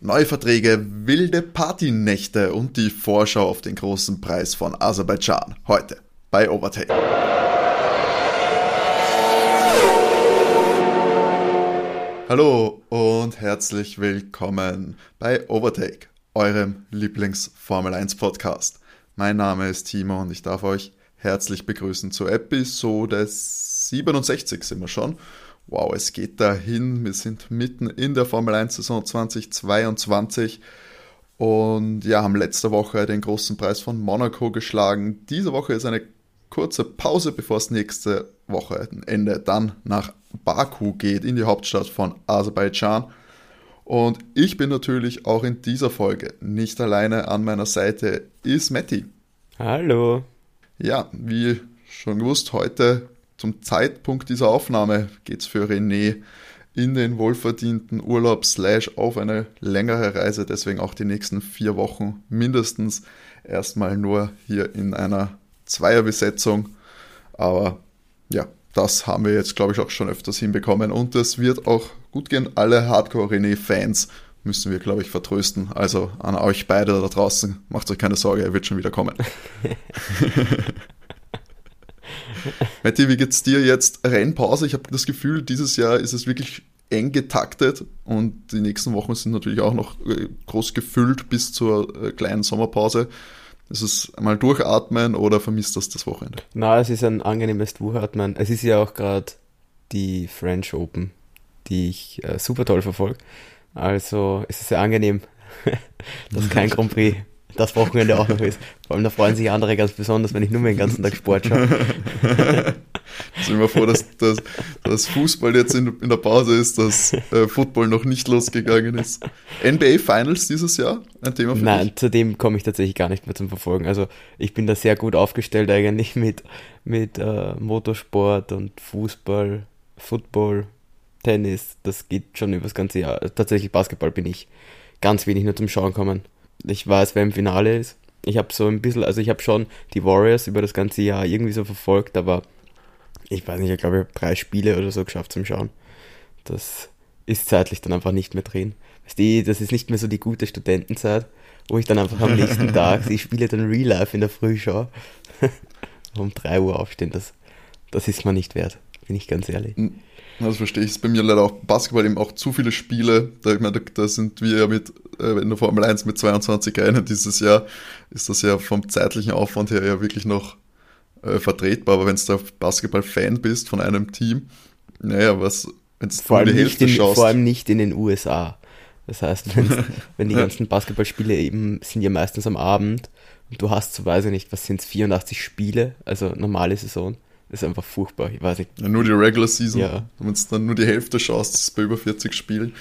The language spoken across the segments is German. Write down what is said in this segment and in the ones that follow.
Neue Verträge, wilde Partynächte und die Vorschau auf den großen Preis von Aserbaidschan. Heute bei Overtake. Hallo und herzlich willkommen bei Overtake, eurem Lieblings-Formel 1 Podcast. Mein Name ist Timo und ich darf euch herzlich begrüßen zur Episode 67 sind wir schon. Wow, es geht dahin. Wir sind mitten in der Formel 1 Saison 2022 und ja, haben letzte Woche den großen Preis von Monaco geschlagen. Diese Woche ist eine kurze Pause, bevor es nächste Woche Ende dann nach Baku geht, in die Hauptstadt von Aserbaidschan. Und ich bin natürlich auch in dieser Folge nicht alleine. An meiner Seite ist Matti. Hallo. Ja, wie schon gewusst, heute zum Zeitpunkt dieser Aufnahme geht es für René in den wohlverdienten Urlaub slash auf eine längere Reise, deswegen auch die nächsten vier Wochen mindestens erstmal nur hier in einer Zweierbesetzung. Aber ja, das haben wir jetzt, glaube ich, auch schon öfters hinbekommen und das wird auch gut gehen. Alle Hardcore-René-Fans müssen wir, glaube ich, vertrösten. Also an euch beide da draußen, macht euch keine Sorge, er wird schon wieder kommen. Matti, wie geht's dir jetzt? Rennpause. Ich habe das Gefühl, dieses Jahr ist es wirklich eng getaktet und die nächsten Wochen sind natürlich auch noch äh, groß gefüllt bis zur äh, kleinen Sommerpause. Ist es einmal durchatmen oder vermisst das das Wochenende? Na, es ist ein angenehmes Durchatmen. Es ist ja auch gerade die French Open, die ich äh, super toll verfolge. Also es ist sehr angenehm, dass kein Grand Prix das Wochenende auch noch ist. Vor allem da freuen sich andere ganz besonders, wenn ich nur mehr den ganzen Tag Sport schaue. sind wir froh, dass, dass, dass Fußball jetzt in, in, der Pause ist, dass äh, Football noch nicht losgegangen ist. NBA Finals dieses Jahr, ein Thema für Nein, dich? zu dem komme ich tatsächlich gar nicht mehr zum Verfolgen. Also ich bin da sehr gut aufgestellt eigentlich mit, mit äh, Motorsport und Fußball, Football, Tennis. Das geht schon über das ganze Jahr. Tatsächlich Basketball bin ich ganz wenig nur zum Schauen kommen ich weiß, wer im Finale ist. Ich habe so ein bisschen, also ich habe schon die Warriors über das ganze Jahr irgendwie so verfolgt, aber ich weiß nicht, ich glaube, ich habe drei Spiele oder so geschafft zum Schauen. Das ist zeitlich dann einfach nicht mehr drin. das ist nicht mehr so die gute Studentenzeit, wo ich dann einfach am nächsten Tag, ich spiele dann Real Life in der Früh schaue, um 3 Uhr aufstehen. Das, das ist mir nicht wert, bin ich ganz ehrlich. Das verstehe ich. Es ist bei mir leider auch Basketball eben auch zu viele Spiele. Da, ich meine, da sind wir ja mit äh, in der Formel 1 mit 22 Rennen dieses Jahr. Ist das ja vom zeitlichen Aufwand her ja wirklich noch äh, vertretbar. Aber wenn du da Basketball-Fan bist von einem Team, naja, was, wenn du vor, allem die Hälfte in, schaust. vor allem nicht in den USA. Das heißt, wenn die ganzen Basketballspiele eben sind ja meistens am Abend und du hast so, weiß ich nicht, was sind es, 84 Spiele, also normale Saison ist einfach furchtbar. Ich weiß nicht. Ja, nur die Regular Season. Ja. Wenn du dann nur die Hälfte schaust, ist es bei über 40 Spielen.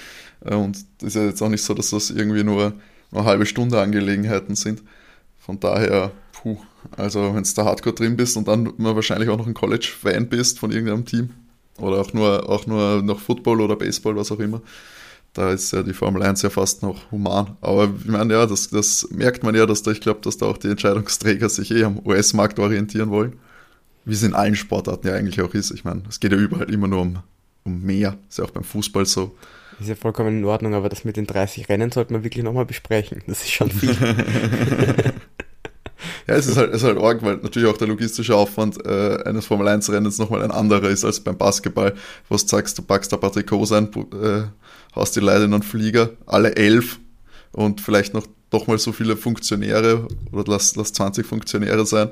Äh, und das ist ja jetzt auch nicht so, dass das irgendwie nur, nur eine halbe Stunde Angelegenheiten sind. Von daher, puh, also wenn du da hardcore drin bist und dann wahrscheinlich auch noch ein College-Fan bist von irgendeinem Team oder auch nur, auch nur noch Football oder Baseball, was auch immer, da ist ja die Formel 1 ja fast noch human. Aber ich meine, ja, das, das merkt man ja, dass da, ich glaube, dass da auch die Entscheidungsträger sich eh am US-Markt orientieren wollen wie es in allen Sportarten ja eigentlich auch ist. Ich meine, es geht ja überall immer nur um, um mehr. Ist ja auch beim Fußball so. Ist ja vollkommen in Ordnung, aber das mit den 30 Rennen sollte man wirklich nochmal besprechen. Das ist schon viel. ja, es ist halt, es ist halt arg, weil natürlich auch der logistische Aufwand äh, eines Formel-1-Rennens nochmal ein anderer ist als beim Basketball, wo du sagst, du packst da Patrick Hose ein, äh, haust die Leute in einen Flieger, alle elf und vielleicht noch doch mal so viele Funktionäre oder lass, lass 20 Funktionäre sein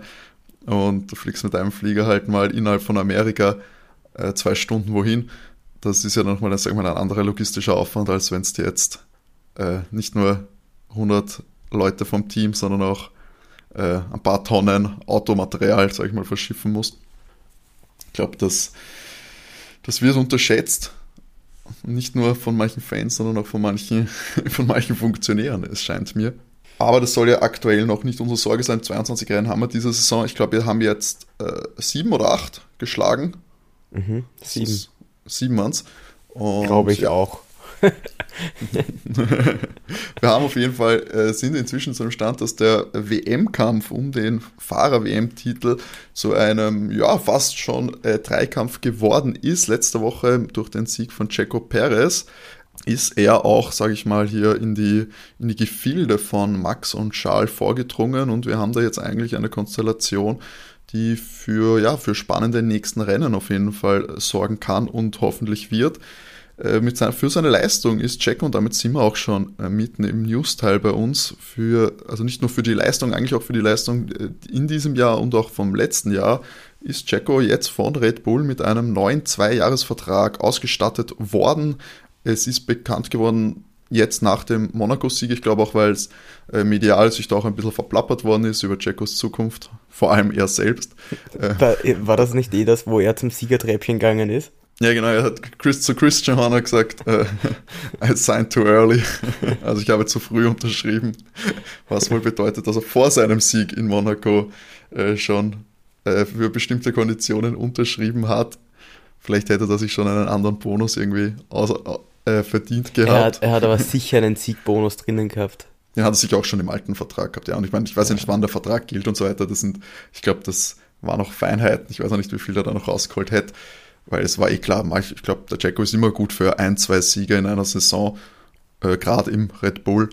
und du fliegst mit einem Flieger halt mal innerhalb von Amerika äh, zwei Stunden wohin. Das ist ja nochmal sag mal, ein anderer logistischer Aufwand, als wenn dir jetzt äh, nicht nur 100 Leute vom Team, sondern auch äh, ein paar Tonnen Automaterial, sag ich mal, verschiffen musst. Ich glaube, das, das wird unterschätzt. Nicht nur von manchen Fans, sondern auch von manchen, von manchen Funktionären, es scheint mir. Aber das soll ja aktuell noch nicht unsere Sorge sein. 22 Rennen haben wir diese Saison. Ich glaube, wir haben jetzt äh, sieben oder acht geschlagen. Mhm, sieben. Sieben waren es. Glaube ich ja. auch. wir haben auf jeden Fall, äh, sind inzwischen zu dem Stand, dass der WM-Kampf um den Fahrer-WM-Titel zu einem, ja, fast schon äh, Dreikampf geworden ist. Letzte Woche durch den Sieg von Checo Perez ist er auch, sage ich mal, hier in die, in die Gefilde von Max und Charles vorgedrungen und wir haben da jetzt eigentlich eine Konstellation, die für, ja, für spannende nächsten Rennen auf jeden Fall sorgen kann und hoffentlich wird. Äh, mit seiner, für seine Leistung ist Jack und damit sind wir auch schon äh, mitten im News-Teil bei uns, für, also nicht nur für die Leistung, eigentlich auch für die Leistung äh, in diesem Jahr und auch vom letzten Jahr, ist Jacko jetzt von Red Bull mit einem neuen Zweijahresvertrag ausgestattet worden. Es ist bekannt geworden, jetzt nach dem Monaco-Sieg, ich glaube auch, weil es äh, medial sich da auch ein bisschen verplappert worden ist über Jacos Zukunft, vor allem er selbst. War, war das nicht eh das, wo er zum Siegertreppchen gegangen ist? Ja, genau, er hat Chris, zu Christian Horner gesagt, äh, I signed too early. Also ich habe zu früh unterschrieben, was wohl bedeutet, dass er vor seinem Sieg in Monaco äh, schon äh, für bestimmte Konditionen unterschrieben hat. Vielleicht hätte er sich schon einen anderen Bonus irgendwie aus, äh, verdient gehabt. Er hat, er hat aber sicher einen Siegbonus drinnen gehabt. Ja, hat er sich auch schon im alten Vertrag gehabt, ja. Und ich meine, ich weiß ja nicht, wann der Vertrag gilt und so weiter. Das sind, ich glaube, das war noch Feinheiten. Ich weiß auch nicht, wie viel er da noch rausgeholt hätte. Weil es war eh klar, ich glaube, der Jacko ist immer gut für ein, zwei Siege in einer Saison, äh, gerade im Red Bull.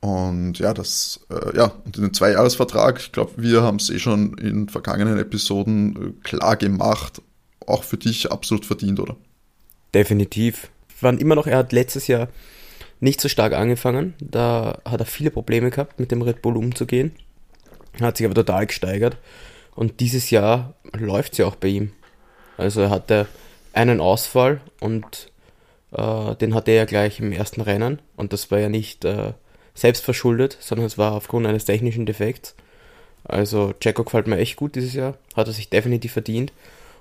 Und ja, das, äh, ja, und in den Zweijahresvertrag, ich glaube, wir haben es eh schon in vergangenen Episoden äh, klar gemacht, auch für dich absolut verdient, oder? Definitiv. Waren immer noch, er hat letztes Jahr nicht so stark angefangen. Da hat er viele Probleme gehabt, mit dem Red Bull umzugehen. Hat sich aber total gesteigert. Und dieses Jahr läuft es ja auch bei ihm. Also er hatte einen Ausfall und äh, den hatte er gleich im ersten Rennen. Und das war ja nicht äh, selbst verschuldet, sondern es war aufgrund eines technischen Defekts. Also Jacko gefällt mir echt gut dieses Jahr. Hat er sich definitiv verdient.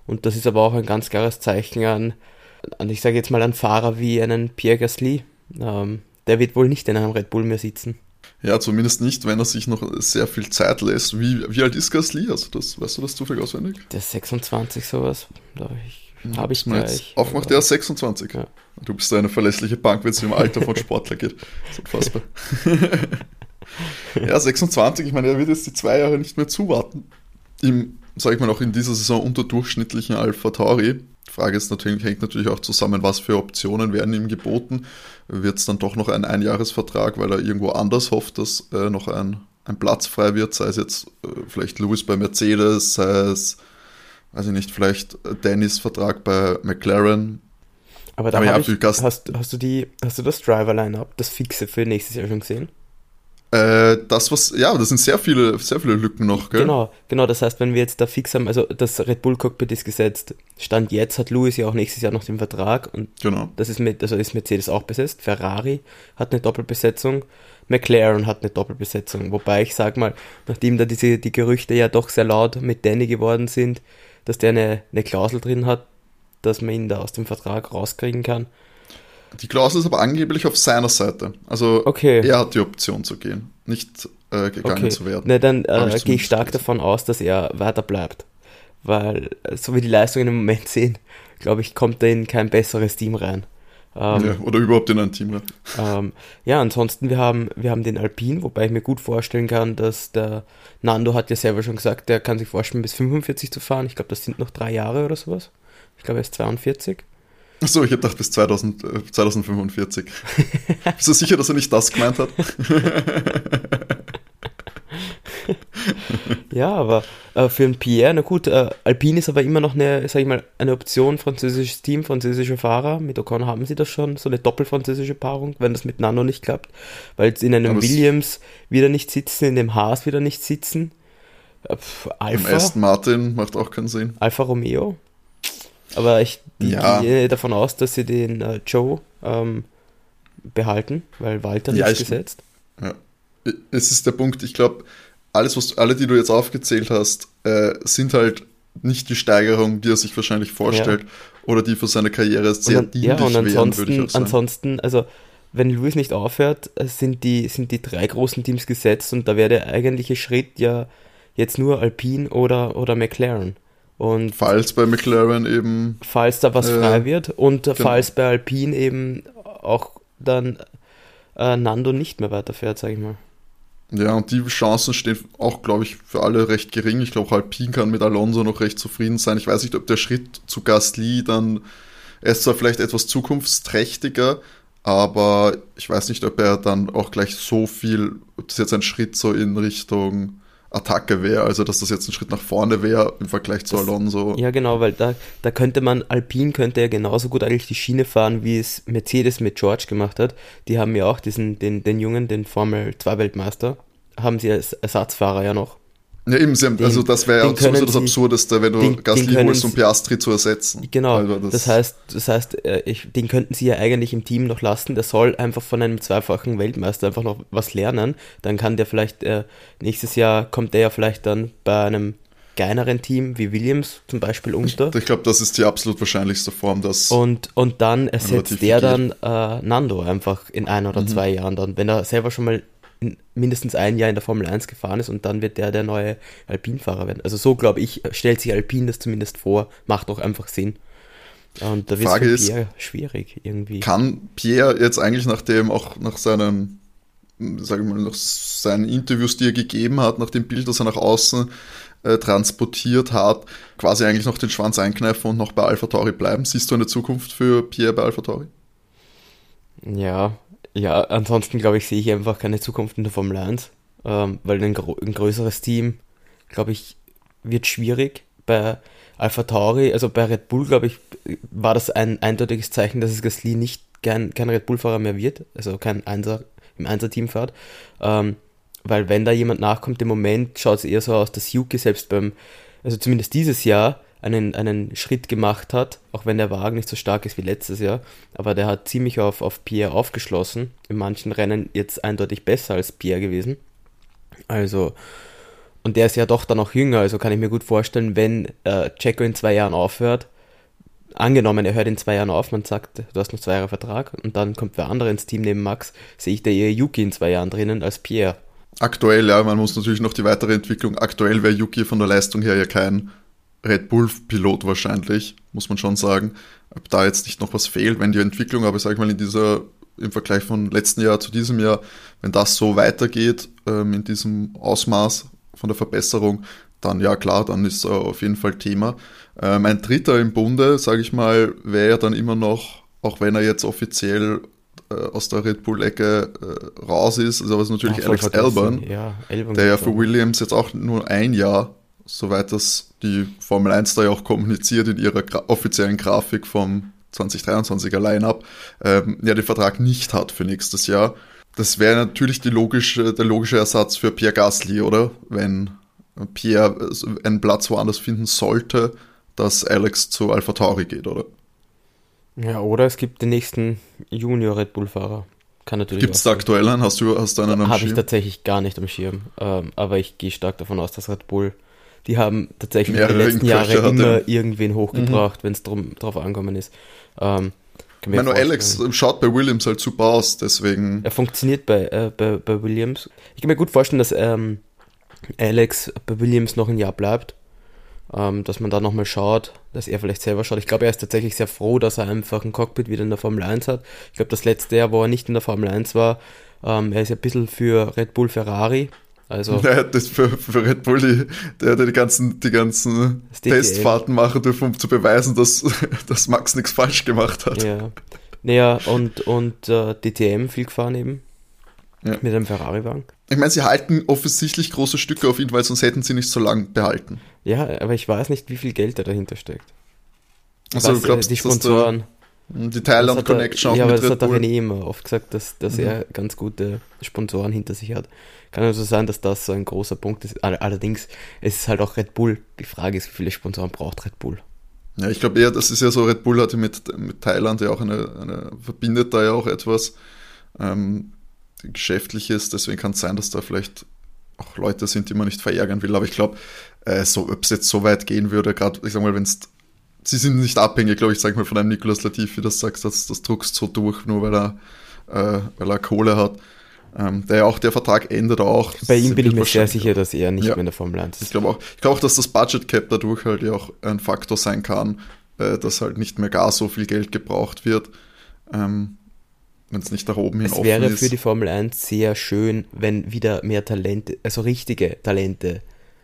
Und das ist aber auch ein ganz klares Zeichen an, an ich sage jetzt mal, an Fahrer wie einen Pierre Gasly. Ähm, der wird wohl nicht in einem Red Bull mehr sitzen. Ja, zumindest nicht, wenn er sich noch sehr viel Zeit lässt. Wie, wie alt ist Gasly? Also das, weißt du das zufällig auswendig? Der ist 26, sowas. Ich, hm, Habe ich gleich. Aufmacht der 26. Ja. Du bist eine verlässliche Bank, wenn es im Alter von Sportler geht. Das ist unfassbar. ja, 26, ich meine, er wird jetzt die zwei Jahre nicht mehr zuwarten. Im, sag ich mal, auch in dieser Saison unterdurchschnittlichen Alpha Tauri. Die Frage ist natürlich, hängt natürlich auch zusammen, was für Optionen werden ihm geboten. Wird es dann doch noch ein Einjahresvertrag, weil er irgendwo anders hofft, dass äh, noch ein, ein Platz frei wird, sei es jetzt äh, vielleicht Lewis bei Mercedes, sei es, weiß ich nicht, vielleicht Dennis Vertrag bei McLaren. Aber da ja, hast, hast, du die, hast du das Driver-Line-Up, das fixe für nächstes Jahr schon gesehen? Äh, das, was, ja, das sind sehr viele, sehr viele Lücken noch, gell? Genau, genau, das heißt, wenn wir jetzt da fix haben, also das Red Bull Cockpit ist gesetzt, Stand jetzt hat Lewis ja auch nächstes Jahr noch den Vertrag und genau. das ist mit, also ist Mercedes auch besetzt, Ferrari hat eine Doppelbesetzung, McLaren hat eine Doppelbesetzung, wobei ich sag mal, nachdem da diese, die Gerüchte ja doch sehr laut mit Danny geworden sind, dass der eine, eine Klausel drin hat, dass man ihn da aus dem Vertrag rauskriegen kann, die Klausel ist aber angeblich auf seiner Seite. Also okay. er hat die Option zu gehen, nicht äh, gegangen okay. zu werden. Ne, dann äh, gehe ich stark davon aus, dass er weiter bleibt. Weil, so wie die Leistungen im Moment sehen, glaube ich, kommt er in kein besseres Team rein. Ähm, ja, oder überhaupt in ein Team rein. Ähm, ja, ansonsten, wir haben, wir haben den Alpin, wobei ich mir gut vorstellen kann, dass der Nando hat ja selber schon gesagt, der kann sich vorstellen, bis 45 zu fahren. Ich glaube, das sind noch drei Jahre oder sowas. Ich glaube, er ist 42. Achso, ich habe gedacht bis 2000, äh, 2045. Bist du sicher, dass er nicht das gemeint hat? ja, aber äh, für einen Pierre, na gut, äh, Alpine ist aber immer noch eine, sag ich mal, eine Option, französisches Team, französische Fahrer. Mit Ocon haben sie das schon, so eine doppelfranzösische Paarung, wenn das mit Nano nicht klappt. Weil jetzt in einem aber Williams wieder nicht sitzen, in dem Haas wieder nicht sitzen. Äh, Alpha. Im Aston Martin macht auch keinen Sinn. Alfa Romeo. Aber ich ja. gehe davon aus, dass sie den äh, Joe ähm, behalten, weil Walter ja, nicht gesetzt. Ja. Es ist der Punkt, ich glaube, alles, was alle, die du jetzt aufgezählt hast, äh, sind halt nicht die Steigerung, die er sich wahrscheinlich vorstellt ja. oder die für seine Karriere sehr und dann, dienlich ja, und ansonsten, wären, ansonsten, also wenn Lewis nicht aufhört, äh, sind die, sind die drei großen Teams gesetzt und da wäre der eigentliche Schritt ja jetzt nur Alpine oder, oder McLaren. Und falls bei McLaren eben. Falls da was äh, frei wird und genau. falls bei Alpine eben auch dann äh, Nando nicht mehr weiterfährt, sag ich mal. Ja, und die Chancen stehen auch, glaube ich, für alle recht gering. Ich glaube, Alpine kann mit Alonso noch recht zufrieden sein. Ich weiß nicht, ob der Schritt zu Gasly dann, er ist zwar vielleicht etwas zukunftsträchtiger, aber ich weiß nicht, ob er dann auch gleich so viel, ob das jetzt ein Schritt so in Richtung Attacke wäre, also dass das jetzt ein Schritt nach vorne wäre im Vergleich zu das, Alonso. Ja, genau, weil da, da könnte man, Alpine könnte ja genauso gut eigentlich die Schiene fahren, wie es Mercedes mit George gemacht hat. Die haben ja auch diesen, den, den Jungen, den Formel 2 Weltmeister, haben sie als Ersatzfahrer ja noch. Ja, eben, haben, also das wäre ja sowieso das Absurdeste, wenn du den, Gasly den holst, um Piastri zu ersetzen. Genau, also das, das, heißt, das heißt äh, ich, den könnten sie ja eigentlich im Team noch lassen, der soll einfach von einem zweifachen Weltmeister einfach noch was lernen, dann kann der vielleicht, äh, nächstes Jahr kommt der ja vielleicht dann bei einem kleineren Team wie Williams zum Beispiel unter. Ich, ich glaube, das ist die absolut wahrscheinlichste Form, dass. Und, und dann ersetzt der dann äh, Nando einfach in ein oder mhm. zwei Jahren dann, wenn er selber schon mal mindestens ein Jahr in der Formel 1 gefahren ist und dann wird der der neue Alpinfahrer werden. Also so glaube ich, stellt sich Alpin das zumindest vor, macht doch einfach Sinn. Und da wird es Pierre schwierig irgendwie. Kann Pierre jetzt eigentlich nach dem, auch nach seinen, sagen wir mal, nach seinen Interviews, die er gegeben hat, nach dem Bild, das er nach außen äh, transportiert hat, quasi eigentlich noch den Schwanz einkneifen und noch bei Alpha Tauri bleiben? Siehst du eine Zukunft für Pierre bei Alpha Tauri? Ja, ja, ansonsten glaube ich, sehe ich einfach keine Zukunft in der Formel 1, ähm, weil ein, ein, größeres Team, glaube ich, wird schwierig. Bei Alpha Tauri, also bei Red Bull, glaube ich, war das ein eindeutiges Zeichen, dass es Gasly nicht kein, kein Red Bull-Fahrer mehr wird, also kein Einser im Einser-Team fährt. Ähm, weil wenn da jemand nachkommt, im Moment schaut es eher so aus, dass Yuki selbst beim, also zumindest dieses Jahr, einen, einen Schritt gemacht hat, auch wenn der Wagen nicht so stark ist wie letztes Jahr. Aber der hat ziemlich auf, auf Pierre aufgeschlossen. In manchen Rennen jetzt eindeutig besser als Pierre gewesen. Also, und der ist ja doch dann auch jünger, also kann ich mir gut vorstellen, wenn äh, in zwei Jahren aufhört, angenommen, er hört in zwei Jahren auf, man sagt, du hast noch zwei Jahre Vertrag und dann kommt wer andere ins Team neben Max, sehe ich da eher Yuki in zwei Jahren drinnen als Pierre. Aktuell, ja, man muss natürlich noch die weitere Entwicklung. Aktuell wäre Yuki von der Leistung her ja kein Red Bull-Pilot wahrscheinlich, muss man schon sagen. Ob da jetzt nicht noch was fehlt, wenn die Entwicklung, aber sag ich mal, in dieser, im Vergleich von letzten Jahr zu diesem Jahr, wenn das so weitergeht, ähm, in diesem Ausmaß von der Verbesserung, dann ja klar, dann ist er auf jeden Fall Thema. Ähm, ein Dritter im Bunde, sage ich mal, wäre ja dann immer noch, auch wenn er jetzt offiziell äh, aus der Red Bull-Ecke äh, raus ist, also was natürlich Ach, Alex Albon, ja, der ja für Williams jetzt auch nur ein Jahr soweit das die Formel 1 da ja auch kommuniziert in ihrer gra offiziellen Grafik vom 2023er Line-Up, ähm, ja den Vertrag nicht hat für nächstes Jahr. Das wäre natürlich logische, der logische Ersatz für Pierre Gasly, oder? Wenn Pierre einen Platz woanders finden sollte, dass Alex zu Alpha Tauri geht, oder? Ja, oder es gibt den nächsten Junior Red Bull-Fahrer. Kann natürlich Gibt es da aktuell einen? Hast du, hast du einen am Habe ich tatsächlich gar nicht am Schirm. Ähm, aber ich gehe stark davon aus, dass Red Bull die haben tatsächlich in den letzten Jahren immer irgendwen hochgebracht, mhm. wenn es drauf angekommen ist. Ähm, Manu Alex schaut bei Williams halt super aus, deswegen. Er funktioniert bei, äh, bei, bei Williams. Ich kann mir gut vorstellen, dass ähm, Alex bei Williams noch ein Jahr bleibt. Ähm, dass man da nochmal schaut, dass er vielleicht selber schaut. Ich glaube, er ist tatsächlich sehr froh, dass er einfach ein Cockpit wieder in der Formel 1 hat. Ich glaube, das letzte Jahr, wo er nicht in der Formel 1 war, ähm, er ist ja ein bisschen für Red Bull Ferrari also naja, das für, für Red Bull, die, der die ganzen, die ganzen Testfahrten machen dürfen, um zu beweisen, dass, dass Max nichts falsch gemacht hat. Ja. Naja, und, und uh, DTM viel gefahren eben. Ja. Mit einem Ferrari-Wagen. Ich meine, sie halten offensichtlich große Stücke auf ihn, weil sonst hätten sie nicht so lange behalten. Ja, aber ich weiß nicht, wie viel Geld da dahinter steckt. Also, du glaubst, die Sponsoren. Die Thailand Connection auch Ja, aber das Red hat der René immer oft gesagt, dass, dass mhm. er ganz gute Sponsoren hinter sich hat. Kann also sein, dass das so ein großer Punkt ist. Allerdings es ist halt auch Red Bull. Die Frage ist, wie viele Sponsoren braucht Red Bull? Ja, ich glaube eher, das ist ja so, Red Bull hatte mit, mit Thailand ja auch eine, eine verbindet da ja auch etwas ähm, Geschäftliches, deswegen kann es sein, dass da vielleicht auch Leute sind, die man nicht verärgern will, aber ich glaube, äh, so, ob es jetzt so weit gehen würde, gerade, ich sag mal, wenn es sie sind nicht abhängig, glaube ich, sag mal, von einem Nicolas Latifi, das sagst, das, das druckst so durch, nur weil er, äh, weil er Kohle hat. Ähm, der auch, der Vertrag endet auch. Bei ihm bin ich mir sehr sicher, dass er nicht ja. mehr in der Formel 1 ist. Ich glaube auch, ich glaube auch, dass das Budget Cap dadurch halt ja auch ein Faktor sein kann, äh, dass halt nicht mehr gar so viel Geld gebraucht wird. Ähm, wenn es nicht nach oben hin es wäre für die Formel 1 sehr schön, wenn wieder mehr Talente, also richtige Talente,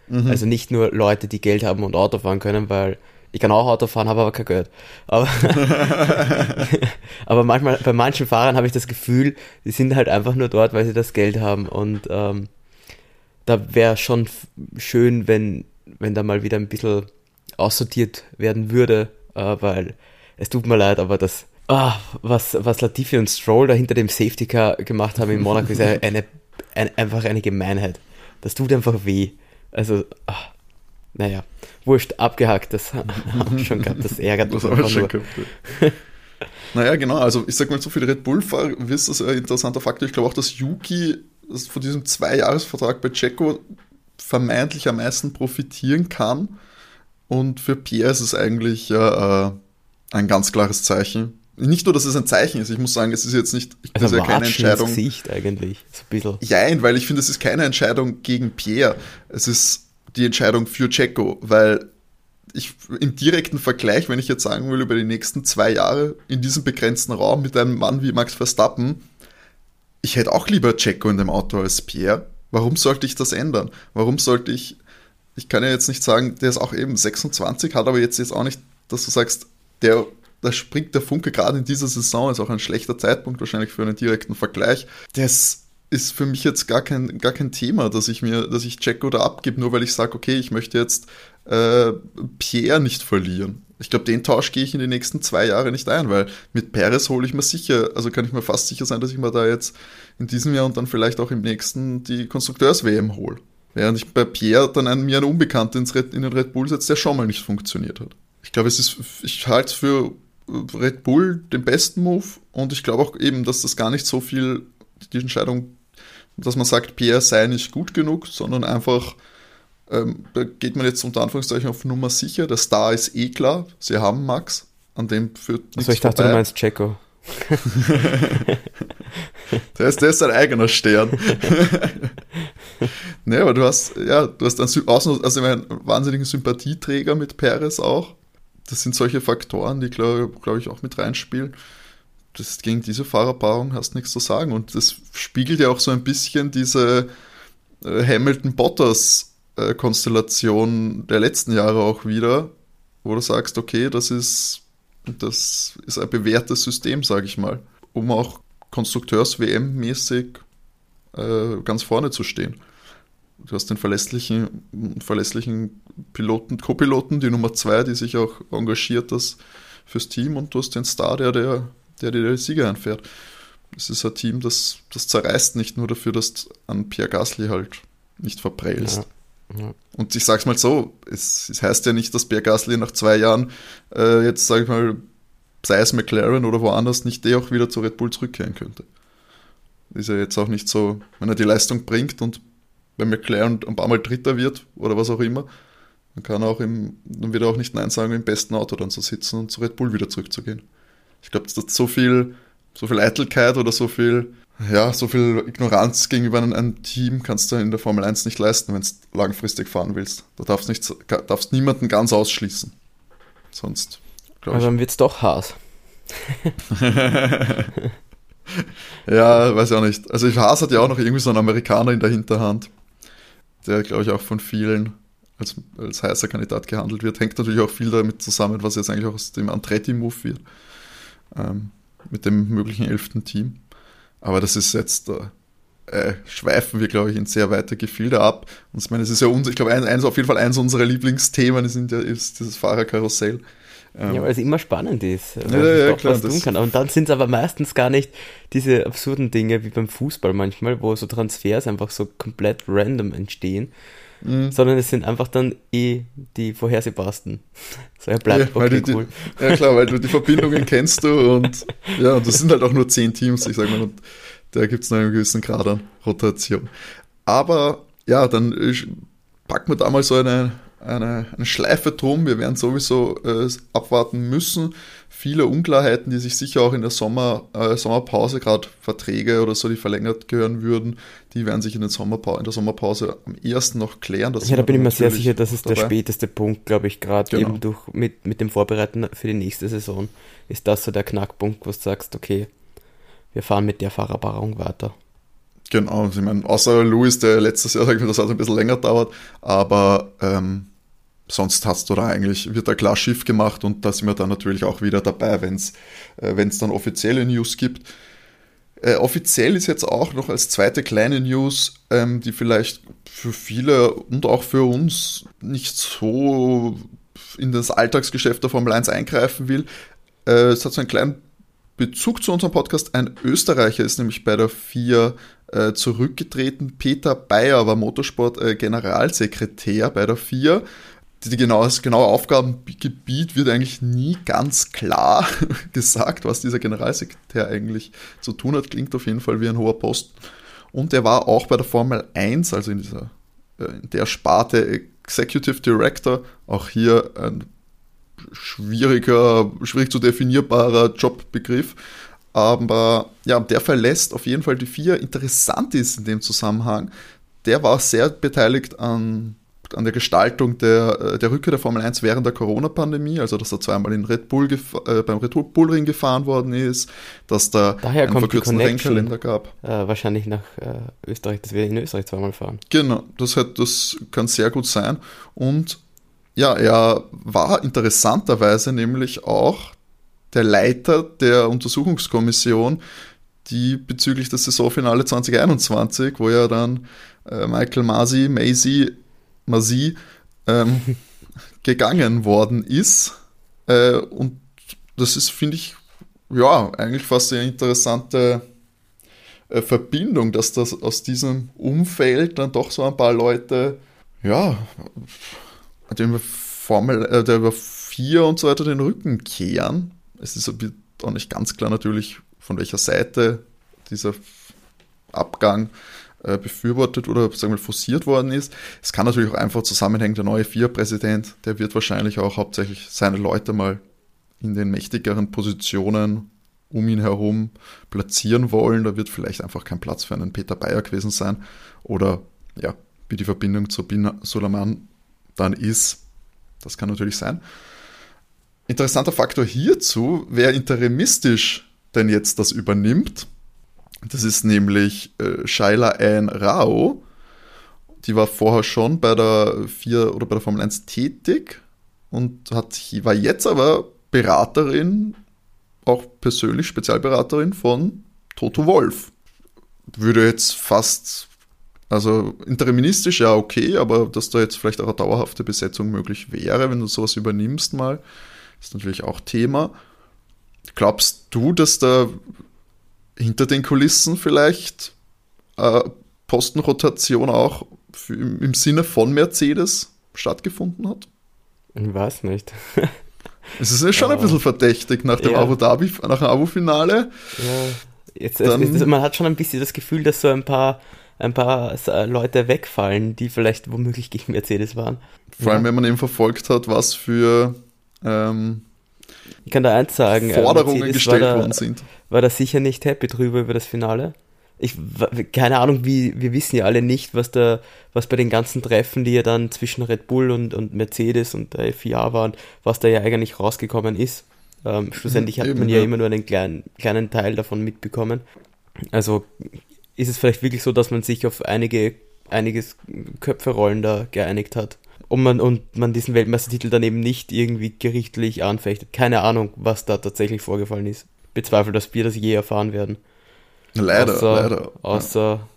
mhm. also nicht nur Leute, die Geld haben und Auto fahren können, weil Ich kann auch Auto fahren, habe aber kein Geld. Aber, aber manchmal, bei manchen Fahrern habe ich das Gefühl, die sind halt einfach nur dort, weil sie das Geld haben. Und ähm, da wäre schon schön, wenn, wenn da mal wieder ein bisschen aussortiert werden würde, äh, weil es tut mir leid, aber das, ah, was, was Latifi und Stroll da hinter dem Safety Car gemacht haben in Monaco, ist eine, eine, einfach eine Gemeinheit. Das tut einfach weh. Also, ach, naja, wurscht, abgehakt, das haben wir schon gehabt, das ärgert uns schon nur. Gehabt, ja. naja, genau, also ich sag mal, so viele Red Bull-Fahrer, wisst das ein interessanter Faktor. Ich glaube auch, dass Yuki von diesem Zwei-Jahres-Vertrag bei Checo vermeintlich am meisten profitieren kann. Und für Pierre ist es eigentlich äh, ein ganz klares Zeichen. Nicht nur, dass es ein Zeichen ist, ich muss sagen, es ist jetzt nicht also ist ja keine Entscheidung. Gesicht eigentlich, so ein bisschen. Jein, weil ich finde, es ist keine Entscheidung gegen Pierre. Es ist die Entscheidung für Checo, weil ich im direkten Vergleich, wenn ich jetzt sagen will, über die nächsten zwei Jahre in diesem begrenzten Raum mit einem Mann wie Max Verstappen, ich hätte auch lieber Checo in dem Auto als Pierre. Warum sollte ich das ändern? Warum sollte ich, ich kann ja jetzt nicht sagen, der ist auch eben 26, hat aber jetzt, jetzt auch nicht, dass du sagst, der, da springt der Funke gerade in dieser Saison, ist auch ein schlechter Zeitpunkt wahrscheinlich für einen direkten Vergleich. Das ist für mich jetzt gar kein, gar kein Thema, dass ich mir, dass ich Checo da abgebe, nur weil ich sage, okay, ich möchte jetzt äh, Pierre nicht verlieren. Ich glaube, den Tausch gehe ich in die nächsten zwei Jahre nicht ein, weil mit Perez hole ich mir sicher, also kann ich mir fast sicher sein, dass ich mir da jetzt in diesem Jahr und dann vielleicht auch im nächsten die Konstrukteurs-WM hole. Während ich bei Pierre dann einen, mir einen Unbekannten in den Red Bull setze, der schon mal nicht funktioniert hat. Ich glaube, es ist, ich halte es für Red Bull den besten Move und ich glaube auch eben, dass das gar nicht so viel die Entscheidung dass man sagt, Pierre sei nicht gut genug, sondern einfach, ähm, da geht man jetzt unter Anführungszeichen auf Nummer sicher. Der Star ist eh klar, sie haben Max, an dem führt nichts Also ich dachte, vorbei. du meinst Checo. der, ist, der ist ein eigener Stern. ne, aber du hast, ja, du hast einen, also einen wahnsinnigen Sympathieträger mit Perez auch. Das sind solche Faktoren, die, glaube glaub ich, auch mit reinspielen das, gegen diese Fahrerpaarung hast nichts zu sagen. Und das spiegelt ja auch so ein bisschen diese äh, Hamilton-Bottas-Konstellation äh, der letzten Jahre auch wieder, wo du sagst, okay, das ist, das ist ein bewährtes System, sage ich mal, um auch Konstrukteurs-WM-mäßig äh, ganz vorne zu stehen. Du hast den verlässlichen, verlässlichen Piloten, Co-Piloten, die Nummer zwei, die sich auch engagiert das fürs Team und du hast den Star, der, der der dir den Sieger anfährt. Es ist ein Team, das, das zerreißt nicht nur dafür, dass du an Pierre Gasly halt nicht verprellst. Ja. Ja. Und ich sag's mal so, es, es, heißt ja nicht, dass Pierre Gasly nach zwei Jahren äh, jetzt, sag ich mal, sei es McLaren oder woanders, nicht der auch wieder zu Red Bull zurückkehren könnte. Ist ja jetzt auch nicht so, wenn er die Leistung bringt und bei McLaren ein paar Mal Dritter wird oder was auch immer, dann kann er auch im, dann wird er auch nicht Nein sagen, im besten Auto dann zu sitzen und zu Red Bull wieder zurückzugehen. Ich glaube, dass so viel, so viel Eitelkeit oder so viel, ja, so viel Ignoranz gegenüber einem, einem Team kannst du in der Formel 1 nicht leisten, wenn du langfristig fahren willst. Du darfst, nicht, darfst niemanden ganz ausschließen. Sonst, glaube ich. Aber dann wird es doch Haas. ja, weiß ich auch nicht. Also Haas hat ja auch noch irgendwie so einen Amerikaner in der Hinterhand, der, glaube ich, auch von vielen als, als heißer Kandidat gehandelt wird. Hängt natürlich auch viel damit zusammen, was jetzt eigentlich auch aus dem Andretti-Move wird ähm, mit dem möglichen elften Team. Aber das ist jetzt, äh, schweifen wir, glaube ich, in sehr weite Gefilde ab. Und ich meine, es ist ja, uns, ich glaube, ein, eins, auf jeden Fall eins unserer Lieblingsthemen ja, ist dieses Fahrerkarussell. Ähm, ja, weil es immer spannend ist, weil ja, ja, doch klar, was tun kann. Und dann sind es aber meistens gar nicht diese absurden Dinge wie beim Fußball manchmal, wo so Transfers einfach so komplett random entstehen, mhm. sondern es sind einfach dann eh die vorhersehbarsten. So, er bleibt ja, okay, die, cool. Die, ja klar, weil du die Verbindungen kennst du und ja, und das sind halt auch nur zehn Teams, ich sag mal, und da gibt es noch einen gewissen Grad an Rotation. Aber ja, dann packen wir da mal so eine, eine, eine Schleife drum. Wir werden sowieso äh, abwarten müssen, viele Unklarheiten, die sich sicher auch in der Sommer, äh, Sommerpause, gerade Verträge oder so, die verlängert gehören würden, die werden sich in, den Sommerpa in der Sommerpause am ersten noch klären. ja, da bin ich mir sehr sicher, das ist dabei. der späteste Punkt, glaube ich, gerade genau. eben durch, mit, mit dem Vorbereiten für die nächste Saison, ist das so der Knackpunkt, wo du sagst, okay, wir fahren mit der Fahrerbarung weiter. Genau, ich meine, außer Louis, der letztes Jahr, das hat ein bisschen länger dauert, aber ähm, sonst hast du da eigentlich, wird da klar Schiff gemacht und da sind wir dann natürlich auch wieder dabei, wenn es äh, dann offizielle News gibt. Äh, offiziell ist jetzt auch noch als zweite kleine News, ähm, die vielleicht für viele und auch für uns nicht so in das Alltagsgeschäft der Formel 1 eingreifen will. Äh, es hat so einen kleinen Bezug zu unserem Podcast. Ein Österreicher ist nämlich bei der FIA äh, zurückgetreten. Peter Bayer war Motorsport-Generalsekretär bei der FIA die genaue, genaue Aufgabengebiet wird eigentlich nie ganz klar gesagt, was dieser Generalsekretär eigentlich zu tun hat. Klingt auf jeden Fall wie ein hoher Post. Und er war auch bei der Formel 1, also in, dieser, äh, in der Sparte Executive Director, auch hier ein schwieriger, schwierig zu definierbarer Jobbegriff. Aber ja, der verlässt auf jeden Fall die vier. Interessant ist in dem Zusammenhang, der war sehr beteiligt an an der Gestaltung der, äh, der Rückkehr der Formel 1 während der Corona-Pandemie, also dass er zweimal in Red Bull äh, beim Red Bull Ring gefahren worden ist, dass da Daher einen verkürzten Rennkalender gab. Äh, wahrscheinlich nach äh, Österreich, dass wir in Österreich zweimal fahren. Genau, das, hat, das kann sehr gut sein. Und ja, er war interessanterweise nämlich auch der Leiter der Untersuchungskommission, die bezüglich des Saisonfinale 2021, wo ja dann äh, Michael Masi, Maisie Masi ähm, gegangen worden ist. Äh, und das ist, finde ich, ja, eigentlich fast eine interessante äh, Verbindung, dass das aus diesem Umfeld dann doch so ein paar Leute, ja, dem Formel, äh, der über vier und so weiter den Rücken kehren. Es ist auch nicht ganz klar natürlich, von welcher Seite dieser Abgang äh, befürwortet oder sagen wir forciert worden ist. Es kann natürlich auch einfach zusammenhängen, der neue FIA-Präsident, der wird wahrscheinlich auch hauptsächlich seine Leute mal in den mächtigeren Positionen um ihn herum platzieren wollen. Da wird vielleicht einfach kein Platz für einen Peter Bayer gewesen sein. Oder ja, wie die Verbindung zu Bin Suleiman dann ist. Das kann natürlich sein. Interessanter Faktor hierzu, wer interimistisch denn jetzt das übernimmt, das ist nämlich äh, Shaila Ann Rao. Die war vorher schon bei der 4 oder bei der Formel 1 tätig und hat, war jetzt aber Beraterin, auch persönlich Spezialberaterin von Toto Wolf. Würde jetzt fast, also interimistisch ja okay, aber dass da jetzt vielleicht auch eine dauerhafte Besetzung möglich wäre, wenn du sowas übernimmst mal, ist natürlich auch Thema. Glaubst du, dass da hinter den Kulissen vielleicht äh, Postenrotation auch für, im, im, Sinne von Mercedes stattgefunden hat? Ich weiß nicht. es ist ja schon ein bisschen verdächtig nach dem ja. Abu Dhabi, nach dem Abu-Finale. Ja, jetzt, Dann, jetzt, man hat schon ein bisschen das Gefühl, dass so ein paar ein paar Leute wegfallen, die vielleicht womöglich gegen Mercedes waren. Vor allem, wenn man eben verfolgt hat, was für ähm, ich kann da eins sagen. Äh, Forderungen Mercedes gestellt da, worden sind. War da sicher nicht happy drüber über das Finale. Ich, keine Ahnung, wie, wir wissen ja alle nicht, was da, was bei den ganzen Treffen, die ja dann zwischen Red Bull und, und Mercedes und der FIA waren, was da ja eigentlich rausgekommen ist. Ähm, schlussendlich hat Eben, man ja, ja, immer nur einen kleinen, kleinen Teil davon mitbekommen. Also ist es vielleicht wirklich so, dass man sich auf einige, einiges Köpferollen da geeinigt hat und man, und man diesen Weltmeistertitel dann eben nicht irgendwie gerichtlich anfechtet. Keine Ahnung, was da tatsächlich vorgefallen ist. Bezweifle, dass wir das je erfahren werden. Leider, außer, leider. Außer,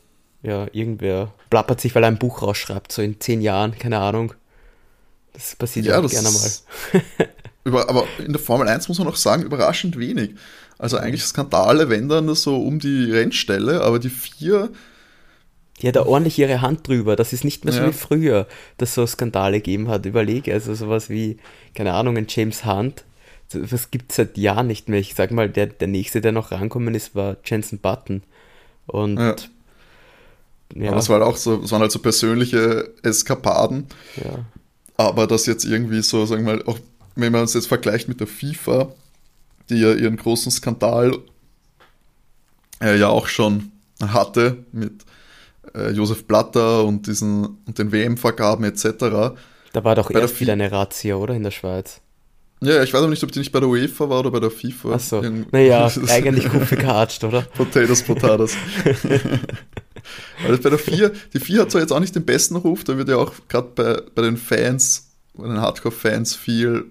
ja. ja, irgendwer plappert sich, weil er ein Buch rausschreibt, so in zehn Jahren, keine Ahnung. Das passiert ja, ja gerne mal. über, aber in der Formel 1 muss man auch sagen, überraschend wenig. Also eigentlich Skandale, wenn dann so um die Rennstelle, aber die vier die hat da ordentlich ihre Hand drüber. Das ist nicht mehr so ja. wie früher, dass es so Skandale gegeben hat. Überlege, also sowas wie, keine Ahnung, ein James Hunt. Das gibt es seit Jahren nicht mehr. Ich sag mal, der, der nächste, der noch rankommen ist, war Jensen Button. Und ja. ja. Aber es war halt auch so, es waren halt so persönliche Eskapaden. Ja. Aber das jetzt irgendwie so, sagen wir mal, auch wenn man uns jetzt vergleicht mit der FIFA, die ja ihren großen Skandal äh, ja auch schon hatte mit äh, Josef Blatter und, diesen, und den WM-Vergaben etc. Da war doch bei erst wieder eine Razzia, oder, in der Schweiz? Ja, ich weiß aber nicht, ob die nicht bei der UEFA war oder bei der FIFA. Achso, naja, eigentlich gut gekatscht, oder? Potatoes, Potatoes. also bei der FIA, die FIA hat zwar jetzt auch nicht den besten Ruf, da wird ja auch gerade bei, bei den Fans bei den Hardcore-Fans viel,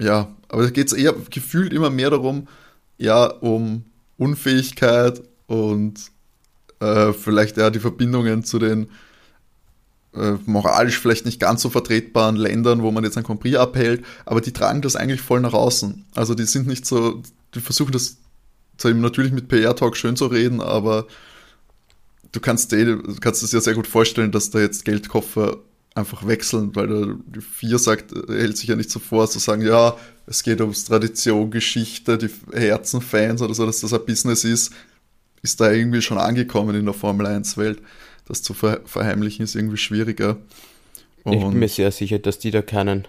ja, aber da geht es eher gefühlt immer mehr darum, ja, um Unfähigkeit und äh, vielleicht ja die Verbindungen zu den äh, moralisch vielleicht nicht ganz so vertretbaren Ländern, wo man jetzt ein Prix abhält, aber die tragen das eigentlich voll nach außen. Also die sind nicht so, die versuchen das zwar natürlich mit PR-Talk schön zu reden, aber du kannst dir, kannst dir sehr gut vorstellen, dass da jetzt Geldkoffer einfach wechseln, weil der, Vier sagt, er hält sich ja nicht so vor, zu sagen, ja, es geht ums Tradition, Geschichte, die Herzenfans oder so, dass das ein Business ist, ist da irgendwie schon angekommen in der Formel 1-Welt. Das zu verheimlichen ist irgendwie schwieriger. Und ich bin mir sehr sicher, dass die da keinen,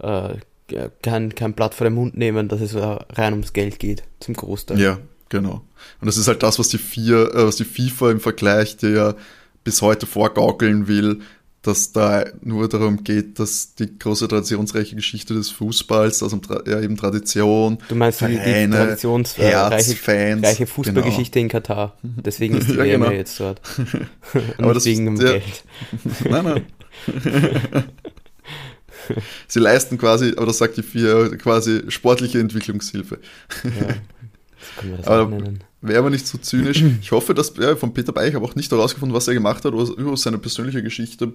äh, kein, kein Blatt vor den Mund nehmen, dass es rein ums Geld geht, zum Großteil. Ja, genau. Und das ist halt das, was die, vier, äh, was die FIFA im Vergleich, der ja bis heute vorgaukeln will, dass da nur darum geht, dass die große traditionsreiche Geschichte des Fußballs, also ja, eben Tradition, Du meinst Vereine, die traditionsreiche Fußballgeschichte genau. in Katar. Deswegen ist die ja, genau. jetzt dort. Aber das wegen dem ja, Geld. Nein, nein. Sie leisten quasi, aber das sagt die vier, quasi sportliche Entwicklungshilfe. Ja, können wir das aber nennen. Wäre aber nicht so zynisch. Ich hoffe, dass ja, von Peter Beich habe auch nicht herausgefunden, was er gemacht hat oder über seine persönliche Geschichte.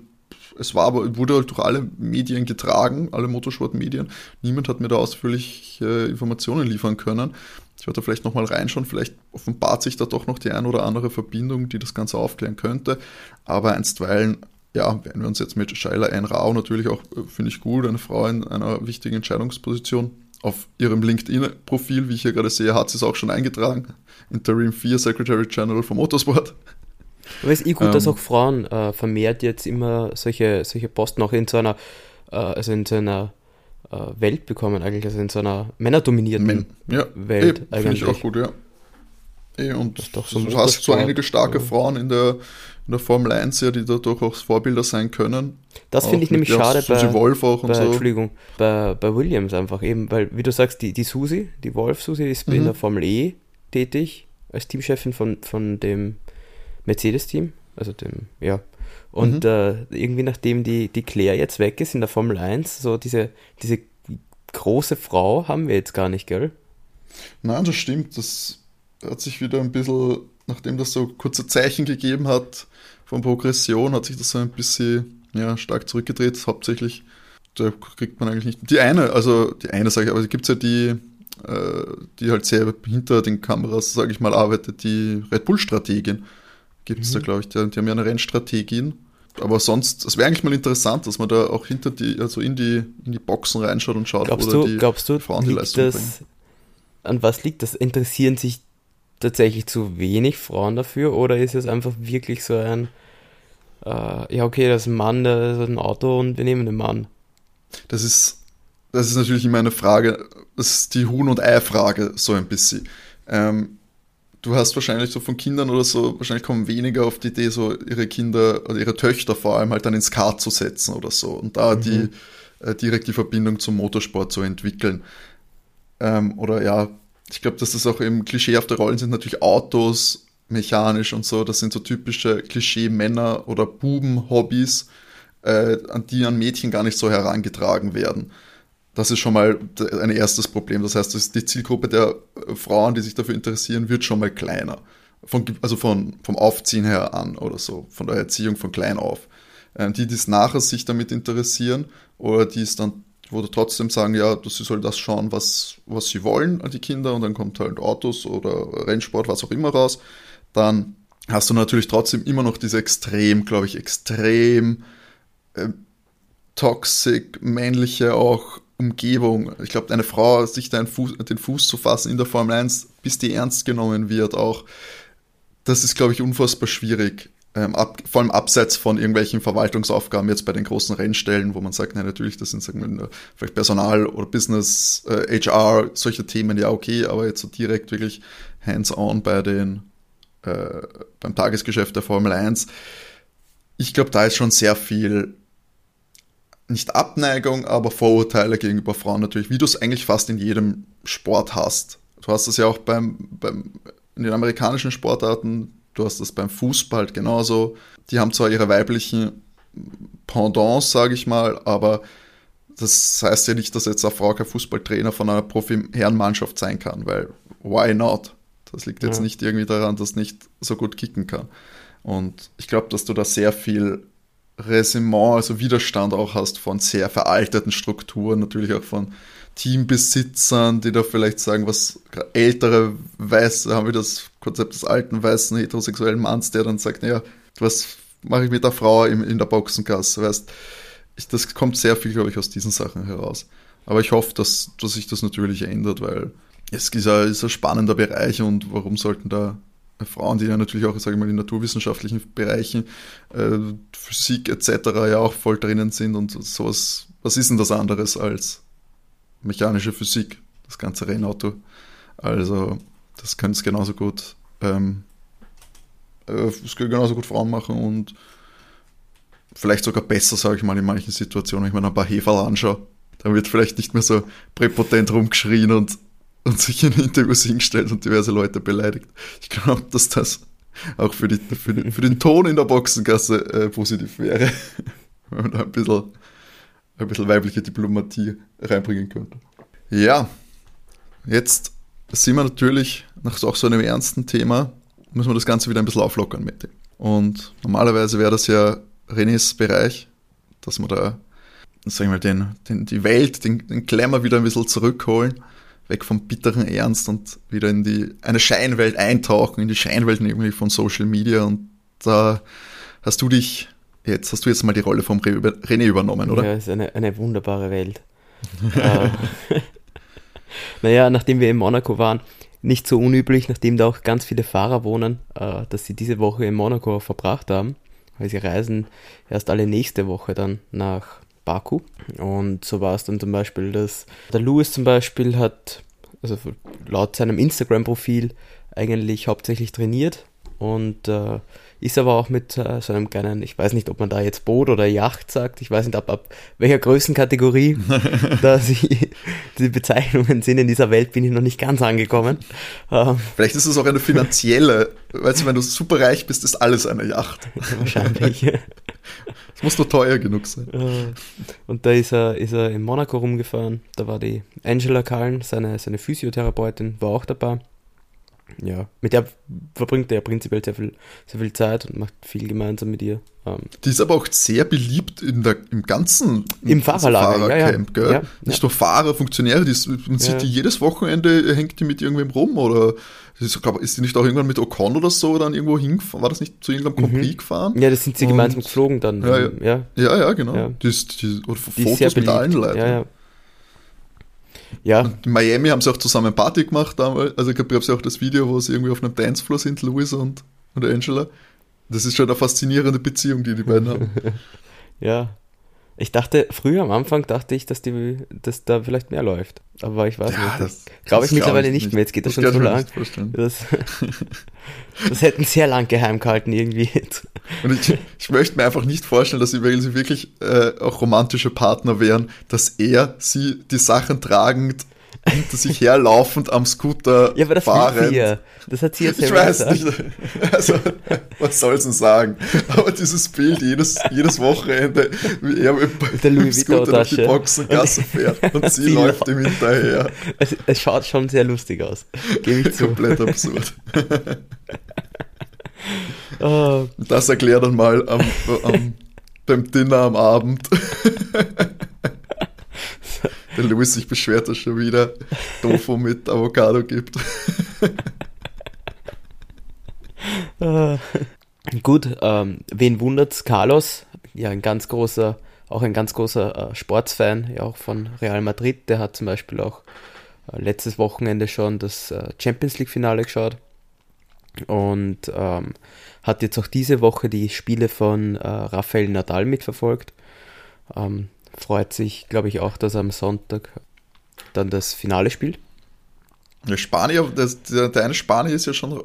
Es war aber, wurde halt durch alle Medien getragen, alle Motorsportmedien. Niemand hat mir da ausführlich äh, Informationen liefern können. Ich werde da vielleicht nochmal reinschauen, vielleicht offenbart sich da doch noch die ein oder andere Verbindung, die das Ganze aufklären könnte. Aber einstweilen, ja, werden wir uns jetzt mit Shaila Ein Rao natürlich auch, äh, finde ich gut, eine Frau in einer wichtigen Entscheidungsposition auf ihrem LinkedIn-Profil, wie ich hier gerade sehe, hat sie es auch schon eingetragen. Interim 4 Secretary General vom Motorsport. Aber es ist eh gut, ähm, dass auch Frauen äh, vermehrt jetzt immer solche, solche Posten auch in so einer, äh, also in so einer äh, Welt bekommen, eigentlich, also in so einer männerdominierten Men ja, Welt. Finde ich auch gut, ja. Eh, und du hast so einige starke ja. Frauen in der, in der Formel 1, ja, die da durchaus Vorbilder sein können. Das finde ich nämlich schade bei, Wolf auch bei, so. Entschuldigung, bei, bei Williams einfach eben, weil, wie du sagst, die, die Susi, die Wolf-Susi ist mhm. in der Formel E tätig, als Teamchefin von, von dem Mercedes-Team, also dem, ja. Und mhm. äh, irgendwie nachdem die, die Claire jetzt weg ist in der Formel 1, so diese, diese große Frau haben wir jetzt gar nicht, gell? Nein, das stimmt. Das hat sich wieder ein bisschen, nachdem das so kurze Zeichen gegeben hat von Progression, hat sich das so ein bisschen ja, stark zurückgedreht. Hauptsächlich, da kriegt man eigentlich nicht. Die eine, also die eine sage ich, aber es gibt ja die, äh, die halt sehr hinter den Kameras, sage ich mal, arbeitet, die Red Bull-Strategin. Gibt es mhm. da, glaube ich, die, die, haben ja eine Rennstrategin. Aber sonst, es wäre eigentlich mal interessant, dass man da auch hinter die, also in die, in die Boxen reinschaut und schaut, glaubst wo du, die glaubst du, Frauen die Leistung das, bringen. An was liegt das? Interessieren sich tatsächlich zu wenig Frauen dafür oder ist es einfach wirklich so ein, äh, ja, okay, das ist ein Mann, der ist ein Auto und wir nehmen den Mann? Das ist das ist natürlich immer eine Frage, das ist die Huhn- und Ei-Frage, so ein bisschen. Ähm, du hast wahrscheinlich so von Kindern oder so, wahrscheinlich kommen weniger auf die Idee, so ihre Kinder oder ihre Töchter vor allem halt dann ins Kart zu setzen oder so und da mhm. die äh, direkt die Verbindung zum Motorsport zu entwickeln. Ähm, oder ja, ich glaube, dass das auch eben klischeehafte Rollen sind, natürlich Autos, mechanisch und so, das sind so typische Klischee-Männer- oder Buben-Hobbys, äh, an die an Mädchen gar nicht so herangetragen werden. Das ist schon mal ein erstes Problem. Das heißt, die Zielgruppe der äh, Frauen, die sich dafür interessieren, wird schon mal kleiner. Von, also von, vom Aufziehen her an oder so, von der Erziehung von klein auf. Ähm, die, die es nachher sich damit interessieren oder die es dann, wo trotzdem sagen, ja, sie soll das schauen, was, was sie wollen, die Kinder, und dann kommt halt Autos oder Rennsport, was auch immer raus, dann hast du natürlich trotzdem immer noch diese extrem, glaube ich, extrem äh, toxic, männliche auch Umgebung. Ich glaube, eine Frau, sich da Fuß, den Fuß zu fassen in der Formel 1, bis die ernst genommen wird, auch, das ist, glaube ich, unfassbar schwierig. Ähm, ab, vor allem abseits von irgendwelchen Verwaltungsaufgaben jetzt bei den großen Rennstellen, wo man sagt, nein, natürlich, das sind sagen wir, vielleicht Personal oder Business, äh, HR, solche Themen, ja, okay, aber jetzt so direkt wirklich hands-on bei den, äh, beim Tagesgeschäft der Formel 1. Ich glaube, da ist schon sehr viel nicht Abneigung, aber Vorurteile gegenüber Frauen natürlich, wie du es eigentlich fast in jedem Sport hast. Du hast es ja auch beim, beim, in den amerikanischen Sportarten, du hast es beim Fußball genauso. Die haben zwar ihre weiblichen Pendants, sage ich mal, aber das heißt ja nicht, dass jetzt eine Frau kein Fußballtrainer von einer Profi-Herrenmannschaft sein kann, weil why not? Das liegt jetzt ja. nicht irgendwie daran, dass nicht so gut kicken kann. Und ich glaube, dass du da sehr viel Resiment, also Widerstand auch hast von sehr veralteten Strukturen, natürlich auch von Teambesitzern, die da vielleicht sagen, was ältere Weiße, haben wir das Konzept des alten weißen heterosexuellen Manns, der dann sagt, naja, was mache ich mit der Frau in, in der Boxengasse, weißt ich, das kommt sehr viel, glaube ich, aus diesen Sachen heraus. Aber ich hoffe, dass, dass sich das natürlich ändert, weil es ist ein, ist ein spannender Bereich und warum sollten da Frauen, die ja natürlich auch, sage ich mal, in naturwissenschaftlichen Bereichen, äh, Physik etc. ja auch voll drinnen sind und sowas, was ist denn das anderes als mechanische Physik, das ganze Rennauto? Also, das können es genauso gut, ähm, äh, es genauso gut Frauen machen und vielleicht sogar besser, sage ich mal, in manchen Situationen, wenn ich mir ein paar Heferl anschaue. Dann wird vielleicht nicht mehr so präpotent rumgeschrien und, und sich in Interviews hingestellt und diverse Leute beleidigt. Ich glaube, dass das auch für, die, für, den, für den Ton in der Boxengasse äh, positiv wäre, wenn man da ein bisschen, ein bisschen weibliche Diplomatie reinbringen könnte. Ja, jetzt sind wir natürlich nach auch so einem ernsten Thema, müssen wir das Ganze wieder ein bisschen auflockern, Mette. Und normalerweise wäre das ja Renés Bereich, dass wir da, sagen wir mal, den, den, die Welt, den, den Glamour wieder ein bisschen zurückholen, weg vom bitteren Ernst und wieder in die, eine Scheinwelt eintauchen, in die Scheinwelt nämlich von Social Media und da hast du dich, jetzt hast du jetzt mal die Rolle vom René übernommen, oder? Ja, es ist eine, eine wunderbare Welt. äh, naja, nachdem wir in Monaco waren, nicht so unüblich, nachdem da auch ganz viele Fahrer wohnen, äh, dass sie diese Woche in Monaco verbracht haben weil sie reisen erst alle nächste Woche dann nach Baku. Und so war es dann zum Beispiel, dass der Louis zum Beispiel hat, also laut seinem Instagram-Profil eigentlich hauptsächlich trainiert und äh, ist aber auch mit äh, so einem kleinen, ich weiß nicht, ob man da jetzt Boot oder Yacht sagt, ich weiß nicht, ab, ab welcher Größenkategorie da sie, die Bezeichnungen sind in dieser Welt, bin ich noch nicht ganz angekommen. Ähm, Vielleicht ist es auch eine finanzielle, weißt du, wenn du super reich bist, ist alles eine Yacht. Wahrscheinlich. Es muss nur teuer genug sein. Äh, und da ist er, ist er in Monaco rumgefahren, da war die Angela Kallen, seine, seine Physiotherapeutin, war auch dabei ja, mit der verbringt er prinzipiell sehr viel, sehr viel Zeit und macht viel gemeinsam mit ihr. Ähm. Die ist aber auch sehr beliebt in der, im ganzen Im Fahrerlager, Fahrercamp, ja, ja. ja, Nicht nur Fahrer, Funktionäre, die, man sieht die jedes Wochenende, hängt die mit irgendwem rum oder ist, glaub, ist die nicht auch irgendwann mit Ocon oder so dann irgendwo hingefahren? War das nicht zu irgendeinem Grand Prix mhm. gefahren? Ja, das sind sie und, gemeinsam geflogen dann. Ja, ja, ja. genau. Die ist, die, oder die Fotos ist mit allen Leuten. Ja. Und in Miami haben sie auch zusammen Party gemacht damals. Also ich glaube, gab es ja auch das Video, wo sie irgendwie auf einem Dancefloor sind, Louis und, und Angela. Das ist schon eine faszinierende Beziehung, die die beiden haben. ja. Ich dachte, früher am Anfang dachte ich, dass, die, dass da vielleicht mehr läuft. Aber ich weiß ja, nicht. Glaube ich mittlerweile nicht, nicht mehr. Jetzt geht das, das schon so lang. Das, das hätten sehr lang geheim gehalten irgendwie. Und ich, ich möchte mir einfach nicht vorstellen, dass sie, sie wirklich äh, auch romantische Partner wären, dass er sie die Sachen tragend hinter sich herlaufend am Scooter Ja, aber das fahrend. Sie Das hat sie jetzt Ich weiß nicht. Also, was soll denn sagen? Aber dieses Bild jedes, jedes Wochenende, wie er mit dem Scooter durch die Boxengasse fährt und sie, sie läuft ihm hinterher. Es, es, schaut schon sehr lustig aus. Gebe ich zu. Komplett absurd. oh. Das erklärt dann mal am, am, beim Dinner am Abend. Der Louis sich beschwert, dass schon wieder Tofu mit Avocado gibt. gut, ähm, wen wundert's? Carlos, ja, ein ganz großer, auch ein ganz großer äh, Sportsfan, ja auch von Real Madrid. Der hat zum Beispiel auch äh, letztes Wochenende schon das äh, Champions League-Finale geschaut und ähm, hat jetzt auch diese Woche die Spiele von äh, Rafael Nadal mitverfolgt. Ähm, freut sich, glaube ich, auch, dass er am Sonntag dann das Finale spielt. Ja, Spanier, das, der, der eine Spanier ist ja schon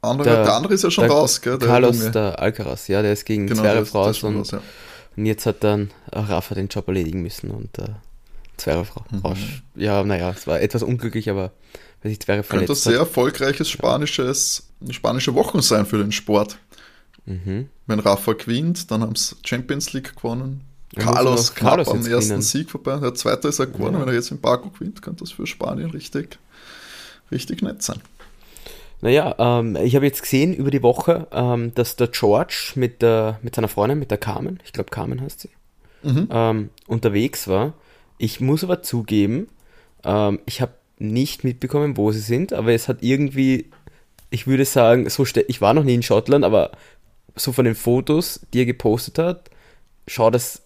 andere, der, der andere ist ja schon raus, gell? Der Carlos Junge. der Alcaraz, ja, der ist gegen genau, Zverev raus und, raus, ja. und, jetzt hat dann Rafa den Job erledigen müssen und äh, Zverev mhm. raus. Ja, naja, es war etwas unglücklich, aber weil sich Zverev verletzt Könnte sehr hat. erfolgreiches spanisches, spanische Wochen sein für den Sport. Mhm. Wenn Rafa gewinnt, dann haben sie Champions League gewonnen, Carlos knapp am ersten gewinnen. Sieg vorbei. Der zweite ist er geworden. Ja. Wenn er jetzt in Baku gewinnt, könnte das für Spanien richtig, richtig nett sein. Naja, ähm, ich habe jetzt gesehen über die Woche, ähm, dass der George mit, der, mit seiner Freundin, mit der Carmen, ich glaube Carmen heißt sie, mhm. ähm, unterwegs war. Ich muss aber zugeben, ähm, ich habe nicht mitbekommen, wo sie sind, aber es hat irgendwie, ich würde sagen, so ich war noch nie in Schottland, aber so von den Fotos, die er gepostet hat, schaut es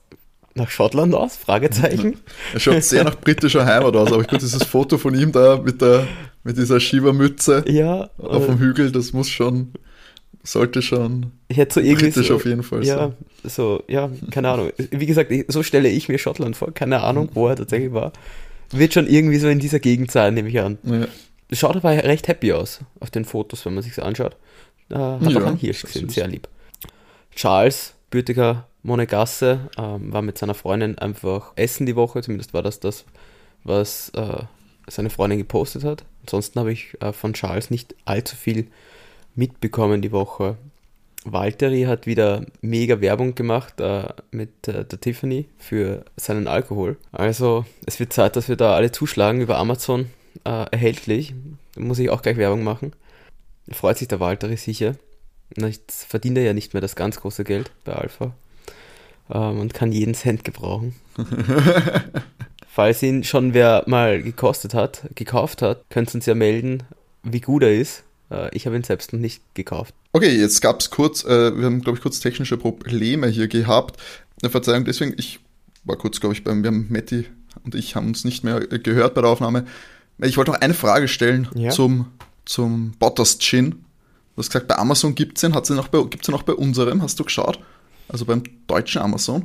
nach Schottland aus? Fragezeichen. Er schaut sehr nach britischer Heimat aus, aber ich gut, dieses Foto von ihm da mit, der, mit dieser Schiebermütze ja, auf dem Hügel, das muss schon, sollte schon ich hätte so irgendwie britisch so, auf jeden Fall ja, sein. So, ja, keine Ahnung. Wie gesagt, so stelle ich mir Schottland vor, keine Ahnung, wo er tatsächlich war. Wird schon irgendwie so in dieser Gegend sein, nehme ich an. Ja. Schaut aber recht happy aus auf den Fotos, wenn man sich anschaut. Äh, hat ja, auch einen Hirsch gesehen, sehr lieb. Charles, Bürtiger Monegasse, ähm, war mit seiner Freundin einfach essen die Woche, zumindest war das das, was äh, seine Freundin gepostet hat. Ansonsten habe ich äh, von Charles nicht allzu viel mitbekommen die Woche. Valtteri hat wieder mega Werbung gemacht äh, mit äh, der Tiffany für seinen Alkohol. Also es wird Zeit, dass wir da alle zuschlagen über Amazon äh, erhältlich. Da muss ich auch gleich Werbung machen. Freut sich der Valtteri sicher. Jetzt verdient er ja nicht mehr das ganz große Geld bei Alpha ähm, und kann jeden Cent gebrauchen. Falls ihn schon wer mal gekostet hat, gekauft hat, könnt ihr uns ja melden, wie gut er ist. Äh, ich habe ihn selbst noch nicht gekauft. Okay, jetzt gab es kurz, äh, wir haben glaube ich kurz technische Probleme hier gehabt. Eine Verzeihung, deswegen, ich war kurz glaube ich beim, wir haben Matti und ich haben uns nicht mehr gehört bei der Aufnahme. Ich wollte noch eine Frage stellen ja. zum, zum Bottas Gin. Du hast gesagt, bei Amazon gibt es den, hat sie noch bei, gibt's den auch bei unserem, hast du geschaut? Also beim deutschen Amazon?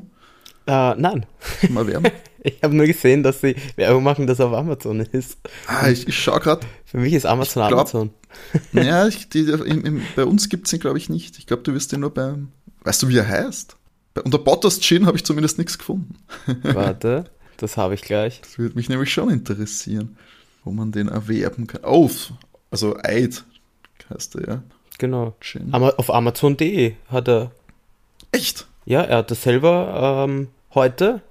Uh, nein. Mal werben? ich habe nur gesehen, dass sie Werbung machen, dass er auf Amazon ist. Ah, ich, ich schaue gerade. Für mich ist Amazon glaub, Amazon. ja, ich, die, im, im, bei uns gibt es ihn, glaube ich, nicht. Ich glaube, du wirst den nur beim. Weißt du, wie er heißt? Bei, unter Bottas Gin habe ich zumindest nichts gefunden. Warte, das habe ich gleich. Das würde mich nämlich schon interessieren, wo man den erwerben kann. Oh, also Eid heißt er, ja. Genau. Gin. Auf Amazon.de hat er. Echt? Ja, er hat das selber ähm, heute,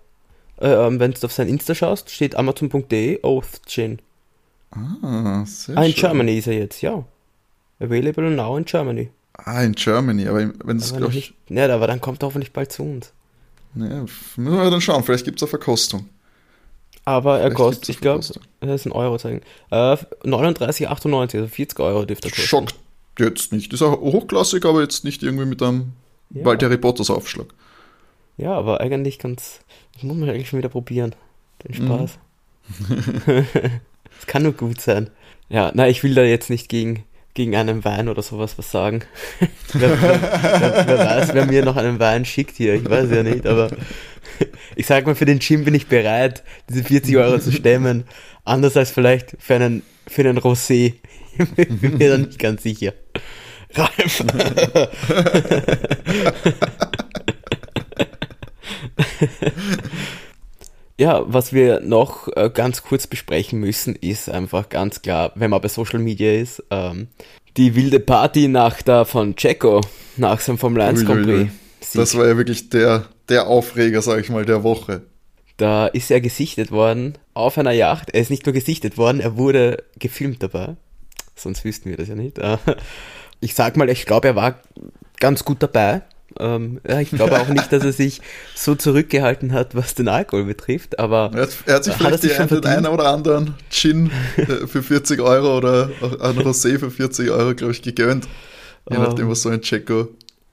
äh, ähm, wenn du auf sein Insta schaust, steht amazon.de Oath Gin. Ah, sehr Ah, in schön. Germany ist er jetzt, ja. Available now in Germany. Ah, in Germany, aber wenn es glaube ich. Ja, aber dann kommt er hoffentlich bald zu uns. Ja, müssen wir dann schauen, vielleicht gibt es eine Verkostung. Aber er kostet, ich glaube, das ist ein Euro zeigen. Äh, 39,98, also 40 Euro dürfte er kosten. Schockt jetzt nicht. Ist auch hochklassig, aber jetzt nicht irgendwie mit einem ja. Bald Harry Potters Aufschlag. Ja, aber eigentlich ganz. Das muss man eigentlich schon wieder probieren. Den mhm. Spaß. Das kann nur gut sein. Ja, na, ich will da jetzt nicht gegen, gegen einen Wein oder sowas was sagen. wer, wer, wer, weiß, wer mir noch einen Wein schickt hier, ich weiß ja nicht, aber ich sag mal, für den Gym bin ich bereit, diese 40 Euro zu stemmen. Anders als vielleicht für einen, für einen Rosé. bin mir da nicht ganz sicher. Ralf. ja, was wir noch äh, ganz kurz besprechen müssen, ist einfach ganz klar, wenn man bei Social Media ist, ähm, die wilde Party-Nacht da von Checo nach seinem Formel 1 Grand Prix. Das war ja wirklich der, der Aufreger, sag ich mal, der Woche. Da ist er gesichtet worden auf einer Yacht. Er ist nicht nur gesichtet worden, er wurde gefilmt dabei. Sonst wüssten wir das ja nicht. Ich sag mal, ich glaube, er war ganz gut dabei. Ähm, ja, ich glaube auch nicht, dass er sich so zurückgehalten hat, was den Alkohol betrifft, aber er hat, er hat sich vielleicht hat sich den einen oder anderen Gin äh, für 40 Euro oder auch ein Rosé für 40 Euro, glaube ich, gegönnt. Je nachdem, was so ein Checo,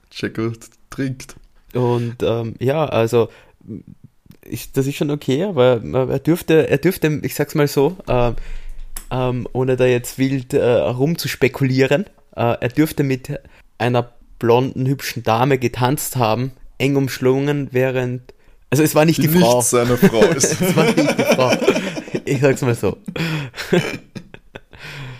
Checo trinkt. Und ähm, ja, also ich, das ist schon okay, aber er dürfte, er dürfte, ich sag's mal so, äh, ähm, ohne da jetzt wild äh, rumzuspekulieren, äh, er dürfte mit einer blonden, hübschen Dame getanzt haben, eng umschlungen, während. Also es war nicht die, die Frau. Nicht seine Frau ist. es war nicht die Frau. Ich sag's mal so.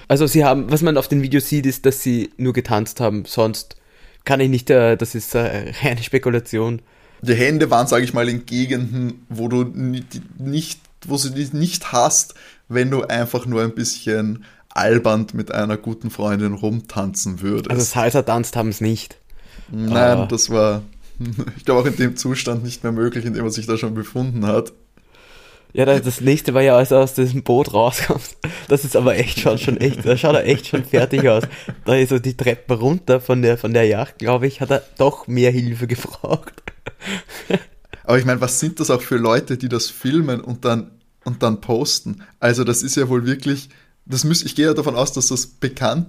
Also sie haben, was man auf den Videos sieht, ist, dass sie nur getanzt haben, sonst kann ich nicht, äh, das ist äh, reine Spekulation. Die Hände waren, sage ich mal, in Gegenden, wo du nicht, wo sie dich nicht hast, wenn du einfach nur ein bisschen albernd mit einer guten Freundin rumtanzen würdest. Also Salsa tanzt haben es nicht. Nein, uh, das war. Ich glaube auch in dem Zustand nicht mehr möglich, in dem er sich da schon befunden hat. Ja, das nächste war ja, als er aus diesem Boot rauskommt. Das ist aber echt schon, schon echt, da schaut er echt schon fertig aus. Da ist so die Treppe runter von der, von der Yacht, glaube ich, hat er doch mehr Hilfe gefragt. Aber ich meine, was sind das auch für Leute, die das filmen und dann, und dann posten? Also, das ist ja wohl wirklich, das muss, ich gehe ja davon aus, dass das bekannt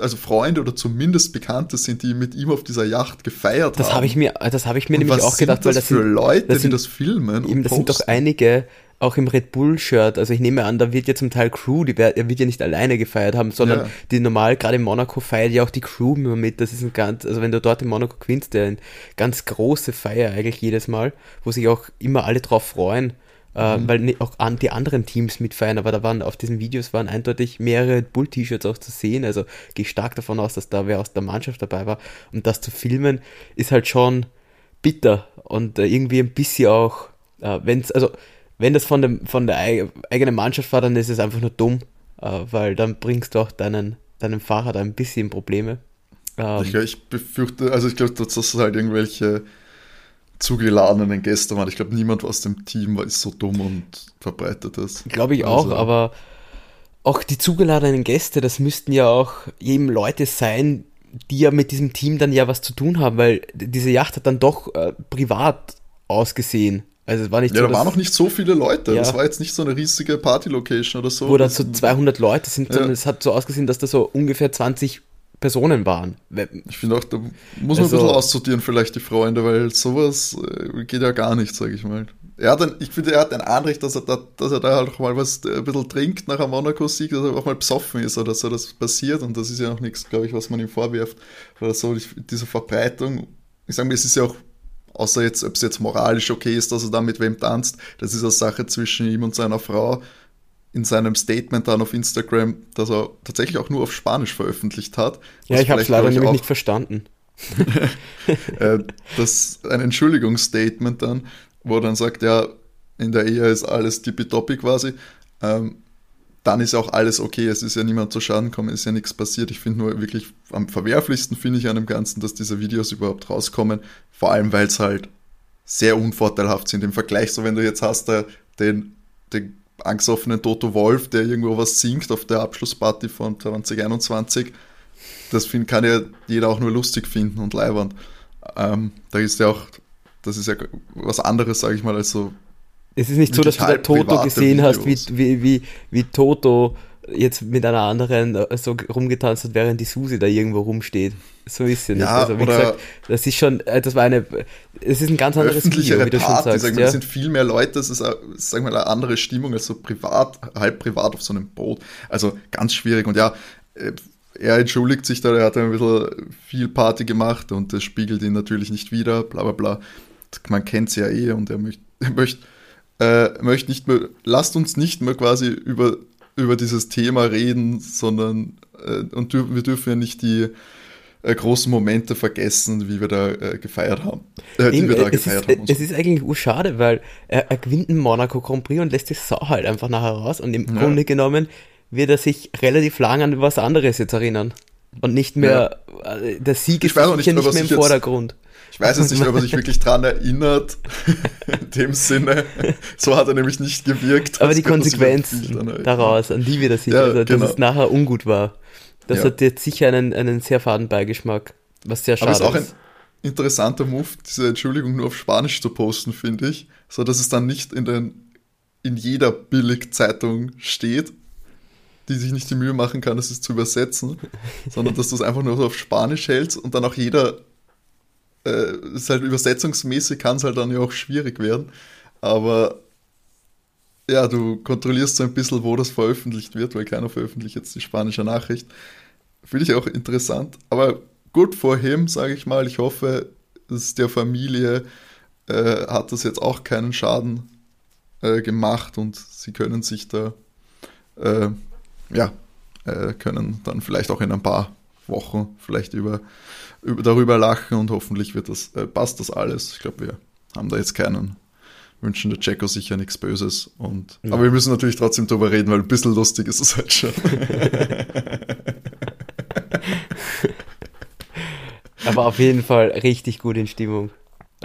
also Freunde oder zumindest Bekannte sind, die mit ihm auf dieser Yacht gefeiert das haben. Hab ich mir, das habe ich mir und nämlich auch gedacht, weil das für sind, Leute, das sind, die das filmen. Eben, das sind doch einige, auch im Red Bull-Shirt, also ich nehme an, da wird ja zum Teil Crew, die, er wird ja nicht alleine gefeiert haben, sondern ja. die normal, gerade in Monaco feiert ja auch die Crew immer mit. Das ist ein ganz, also wenn du dort in Monaco gewinnst, der eine ganz große Feier eigentlich jedes Mal, wo sich auch immer alle drauf freuen. Äh, mhm. weil auch an die anderen Teams mitfeiern, aber da waren auf diesen Videos waren eindeutig mehrere Bull-T-Shirts auch zu sehen, also gehe stark davon aus, dass da wer aus der Mannschaft dabei war und das zu filmen ist halt schon bitter und äh, irgendwie ein bisschen auch, äh, wenn es, also wenn das von, dem, von der eigenen Mannschaft war, dann ist es einfach nur dumm, äh, weil dann bringst du auch deinen, Fahrer da ein bisschen Probleme. Ähm, ich, ich befürchte, also ich glaube, dass das halt irgendwelche zugeladenen Gäste waren. Ich glaube, niemand aus dem Team war ist so dumm und verbreitet das. Glaube ich also, auch, aber auch die zugeladenen Gäste, das müssten ja auch jedem Leute sein, die ja mit diesem Team dann ja was zu tun haben, weil diese Yacht hat dann doch äh, privat ausgesehen. Also es war nicht ja, so, da waren noch nicht so viele Leute. Ja. Das war jetzt nicht so eine riesige Party-Location oder so. Wo da so 200 Leute sind, sondern es hat so ausgesehen, dass da so ungefähr 20 Personen waren. Ich finde auch, da muss man also, ein bisschen aussortieren, vielleicht die Freunde, weil sowas äh, geht ja gar nicht, sage ich mal. Er hat ein, ich finde, er hat ein Anrecht, dass er da, dass er da halt auch mal was äh, ein bisschen trinkt nach einem Monaco-Sieg, dass er auch mal besoffen ist oder so, das passiert und das ist ja noch nichts, glaube ich, was man ihm vorwirft. Oder so, diese Verbreitung. Ich sage mal, es ist ja auch außer jetzt, ob es jetzt moralisch okay ist, dass er da mit wem tanzt, das ist eine Sache zwischen ihm und seiner Frau in seinem Statement dann auf Instagram, dass er tatsächlich auch nur auf Spanisch veröffentlicht hat. Ja, ich habe es leider nämlich nicht verstanden. Äh, das ein Entschuldigungsstatement dann, wo er dann sagt, ja, in der Ehe ist alles tippitoppi quasi. Ähm, dann ist auch alles okay, es ist ja niemand zu Schaden gekommen, ist ja nichts passiert. Ich finde nur wirklich am verwerflichsten finde ich an dem Ganzen, dass diese Videos überhaupt rauskommen, vor allem weil es halt sehr unvorteilhaft sind im Vergleich, so wenn du jetzt hast, der, den, den angesoffenen Toto Wolf, der irgendwo was singt auf der Abschlussparty von 2021. Das find, kann ja jeder auch nur lustig finden und leibernd. Ähm, da ist ja auch, das ist ja was anderes, sage ich mal, als so. Es ist nicht so, dass du da Toto gesehen Videos. hast, wie, wie, wie, wie Toto jetzt mit einer anderen äh, so rumgetanzt hat, während die Susi da irgendwo rumsteht. So ist sie nicht. Ja, also wie gesagt, das ist schon, äh, das war eine, es ist ein ganz anderes Video, wie du schon sagst. Sagen, ja. Es sind viel mehr Leute, es ist, sagen wir mal, eine andere Stimmung als so privat, halb privat auf so einem Boot. Also ganz schwierig und ja, äh, er entschuldigt sich da, er hat ein bisschen viel Party gemacht und das spiegelt ihn natürlich nicht wieder, bla bla bla. Man kennt sie ja eh und er möchte, er möchte, äh, möchte nicht mehr, lasst uns nicht mehr quasi über über dieses Thema reden, sondern äh, und wir dürfen ja nicht die großen Momente vergessen, wie wir da äh, gefeiert haben. Äh, Eben, wir da gefeiert ist, haben. Es ist eigentlich urschade, weil er, er gewinnt einen Monaco Grand Prix und lässt die Sau halt einfach nachher raus und im ja. Grunde genommen wird er sich relativ lang an was anderes jetzt erinnern. Und nicht mehr, ja. Äh, der Sieg ist nicht, nicht mehr im Vordergrund. Ich weiß jetzt nicht, ob er sich wirklich daran erinnert, in dem Sinne. So hat er nämlich nicht gewirkt. Aber die Konsequenz daraus, an die wir das sehen, ja, also, dass genau. es nachher ungut war, das ja. hat jetzt sicher einen, einen sehr faden Beigeschmack, was sehr schade ist. Aber es ist auch ein interessanter Move, diese Entschuldigung nur auf Spanisch zu posten, finde ich. So dass es dann nicht in, den, in jeder Billigzeitung steht, die sich nicht die Mühe machen kann, es zu übersetzen, sondern dass du es einfach nur so auf Spanisch hältst und dann auch jeder äh, ist halt übersetzungsmäßig kann es halt dann ja auch schwierig werden. Aber ja, du kontrollierst so ein bisschen, wo das veröffentlicht wird, weil keiner veröffentlicht jetzt die spanische Nachricht. Finde ich auch interessant. Aber gut vor ihm, sage ich mal. Ich hoffe, dass der Familie äh, hat das jetzt auch keinen Schaden äh, gemacht und sie können sich da, äh, ja, äh, können dann vielleicht auch in ein paar Wochen vielleicht über darüber lachen und hoffentlich wird das, äh, passt das alles. Ich glaube, wir haben da jetzt keinen wünschen der Checo sicher nichts Böses. Und, ja. Aber wir müssen natürlich trotzdem drüber reden, weil ein bisschen lustig ist es halt schon. aber auf jeden Fall richtig gut in Stimmung.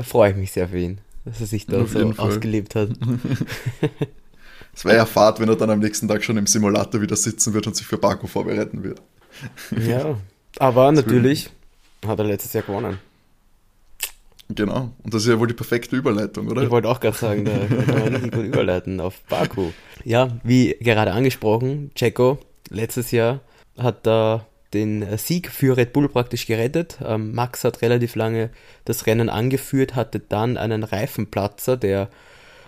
freue ich mich sehr für ihn, dass er sich da Auf so ausgelebt hat. Es wäre ja Fahrt, wenn er dann am nächsten Tag schon im Simulator wieder sitzen wird und sich für Baku vorbereiten wird. ja, aber natürlich hat er letztes Jahr gewonnen. Genau. Und das ist ja wohl die perfekte Überleitung, oder? Ich wollte auch gerade sagen, da kann man richtig gut überleiten auf Baku. Ja, wie gerade angesprochen, Checo letztes Jahr hat da den Sieg für Red Bull praktisch gerettet. Ähm, Max hat relativ lange das Rennen angeführt, hatte dann einen Reifenplatzer, der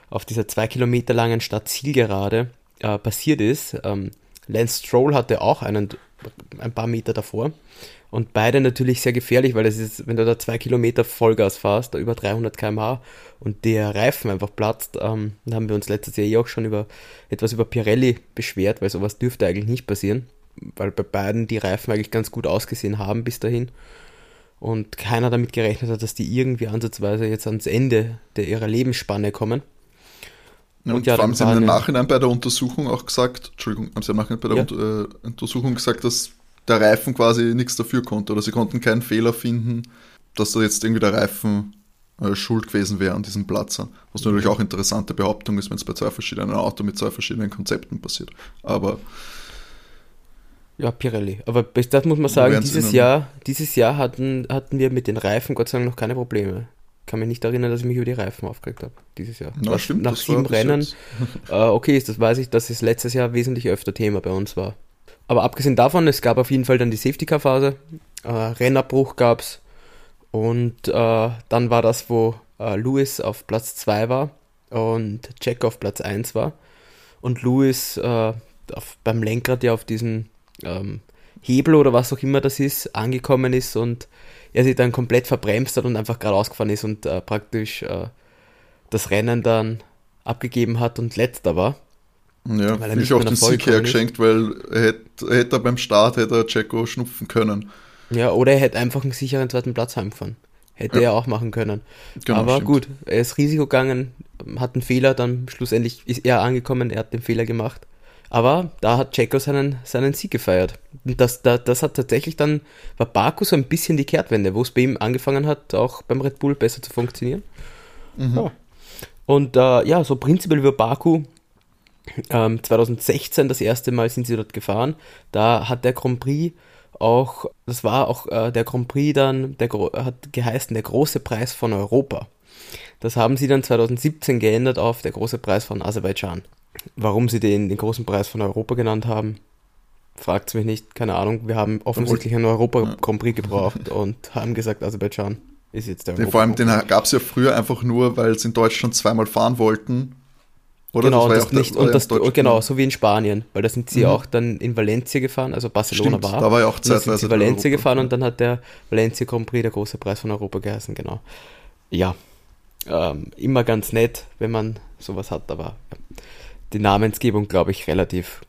auf dieser zwei Kilometer langen Stadt-Zielgerade äh, passiert ist. Ähm, Lance Stroll hatte auch einen ein paar Meter davor. Und beide natürlich sehr gefährlich, weil das ist, wenn du da zwei Kilometer Vollgas fährst, da über 300 km/h und der Reifen einfach platzt, ähm, da haben wir uns letztes Jahr eh auch schon über etwas über Pirelli beschwert, weil sowas dürfte eigentlich nicht passieren, weil bei beiden die Reifen eigentlich ganz gut ausgesehen haben bis dahin und keiner damit gerechnet hat, dass die irgendwie ansatzweise jetzt ans Ende der ihrer Lebensspanne kommen. Ja, und, Und ja, vor allem dann sie haben im Nachhinein bei der Untersuchung auch gesagt, Entschuldigung, haben sie im Nachhinein bei der Ja. Äh, Untersuchung gesagt, dass der Reifen quasi nichts dafür konnte oder sie konnten keinen Fehler finden, dass da jetzt irgendwie der Reifen äh, schuld gewesen wäre an diesem Platzer. Was natürlich auch interessante Behauptung ist, wenn es bei zwei verschiedenen Autos mit zwei verschiedenen Konzepten passiert. Aber Ja, Pirelli. Aber bis das muss man sagen, dieses Jahr, dieses Jahr hatten, hatten wir mit den Reifen Gott sei Dank noch keine Probleme. Kann mich nicht erinnern, dass ich mich über die Reifen aufgeregt habe, dieses Jahr. na, Was stimmt, nach das sieben Rennen, äh, okay das weiß ich, dass es letztes Jahr wesentlich öfter Thema bei uns war. Aber abgesehen davon, es gab auf jeden Fall dann die Safety-Car-Phase, äh, Rennabbruch gab's und äh, dann war das, wo äh, Lewis auf Platz 2 war und Jack auf Platz 1 war und Lewis äh, auf, beim Lenkrad ja auf diesen ähm, Hebel oder was auch immer das ist, angekommen ist und er sich dann komplett verbremst hat und einfach geradeaus gefahren ist und äh, praktisch äh, das Rennen dann abgegeben hat und letzter war. Ja, Weil er nicht auch den Sieg hergeschenkt, weil er hätte, er hätte beim Start hätte er Checo schnupfen können. Ja, oder er hätte einfach einen sicheren zweiten Platz heimgefahren. Hätte Ja. er auch machen können. Genau, Aber stimmt. gut, er ist Risiko gegangen, hat einen Fehler, dann schlussendlich ist er angekommen, er hat den Fehler gemacht. Aber da hat Checo seinen, seinen Sieg gefeiert. Und das, das, das hat tatsächlich dann, war Baku so ein bisschen die Kehrtwende, wo es bei ihm angefangen hat, auch beim Red Bull besser zu funktionieren. Mhm. Ja. Und äh, ja, so prinzipiell über Baku. Ähm, 2016 das erste Mal sind sie dort gefahren. Da hat der Grand Prix auch, das war auch äh, der Grand Prix dann, der hat geheißen der große Preis von Europa. Das haben sie dann 2017 geändert auf der große Preis von Aserbaidschan. Warum sie den, den großen Preis von Europa genannt haben, fragt mich nicht, keine Ahnung. Wir haben offensichtlich einen Europa Grand Prix gebraucht und haben gesagt, Aserbaidschan ist jetzt der Europa vor allem, den gab es ja früher einfach nur, weil sie in Deutschland zweimal fahren wollten. Oder? genau, das der- nicht, und das, genau, so wie in Spanien, weil da sind sie Mhm. auch dann in Valencia gefahren, also Barcelona Stimmt, war. da war ja auch und dann sind zeitweise sie Valencia gefahren und dann hat der Valencia Grand Prix der große Preis von Europa geheißen, genau. Ja, ähm, immer ganz nett, wenn man sowas hat, aber ja. die Namensgebung, glaube ich, relativ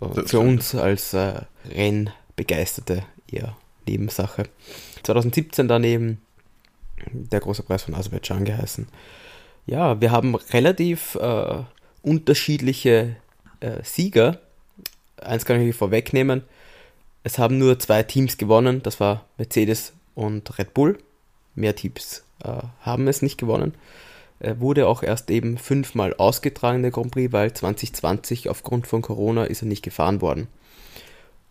Das Für stimmt. uns als äh, Rennbegeisterte eher Nebensache. 2017 daneben der große Preis von Aserbaidschan geheißen. Ja, wir haben relativ äh, unterschiedliche äh, Sieger. Eins kann ich vorwegnehmen. Es haben nur zwei Teams gewonnen. Das war Mercedes und Red Bull. Mehr Teams äh, haben es nicht gewonnen. Er wurde auch erst eben fünfmal ausgetragen, der Grand Prix, weil 2020 aufgrund von Corona ist er nicht gefahren worden.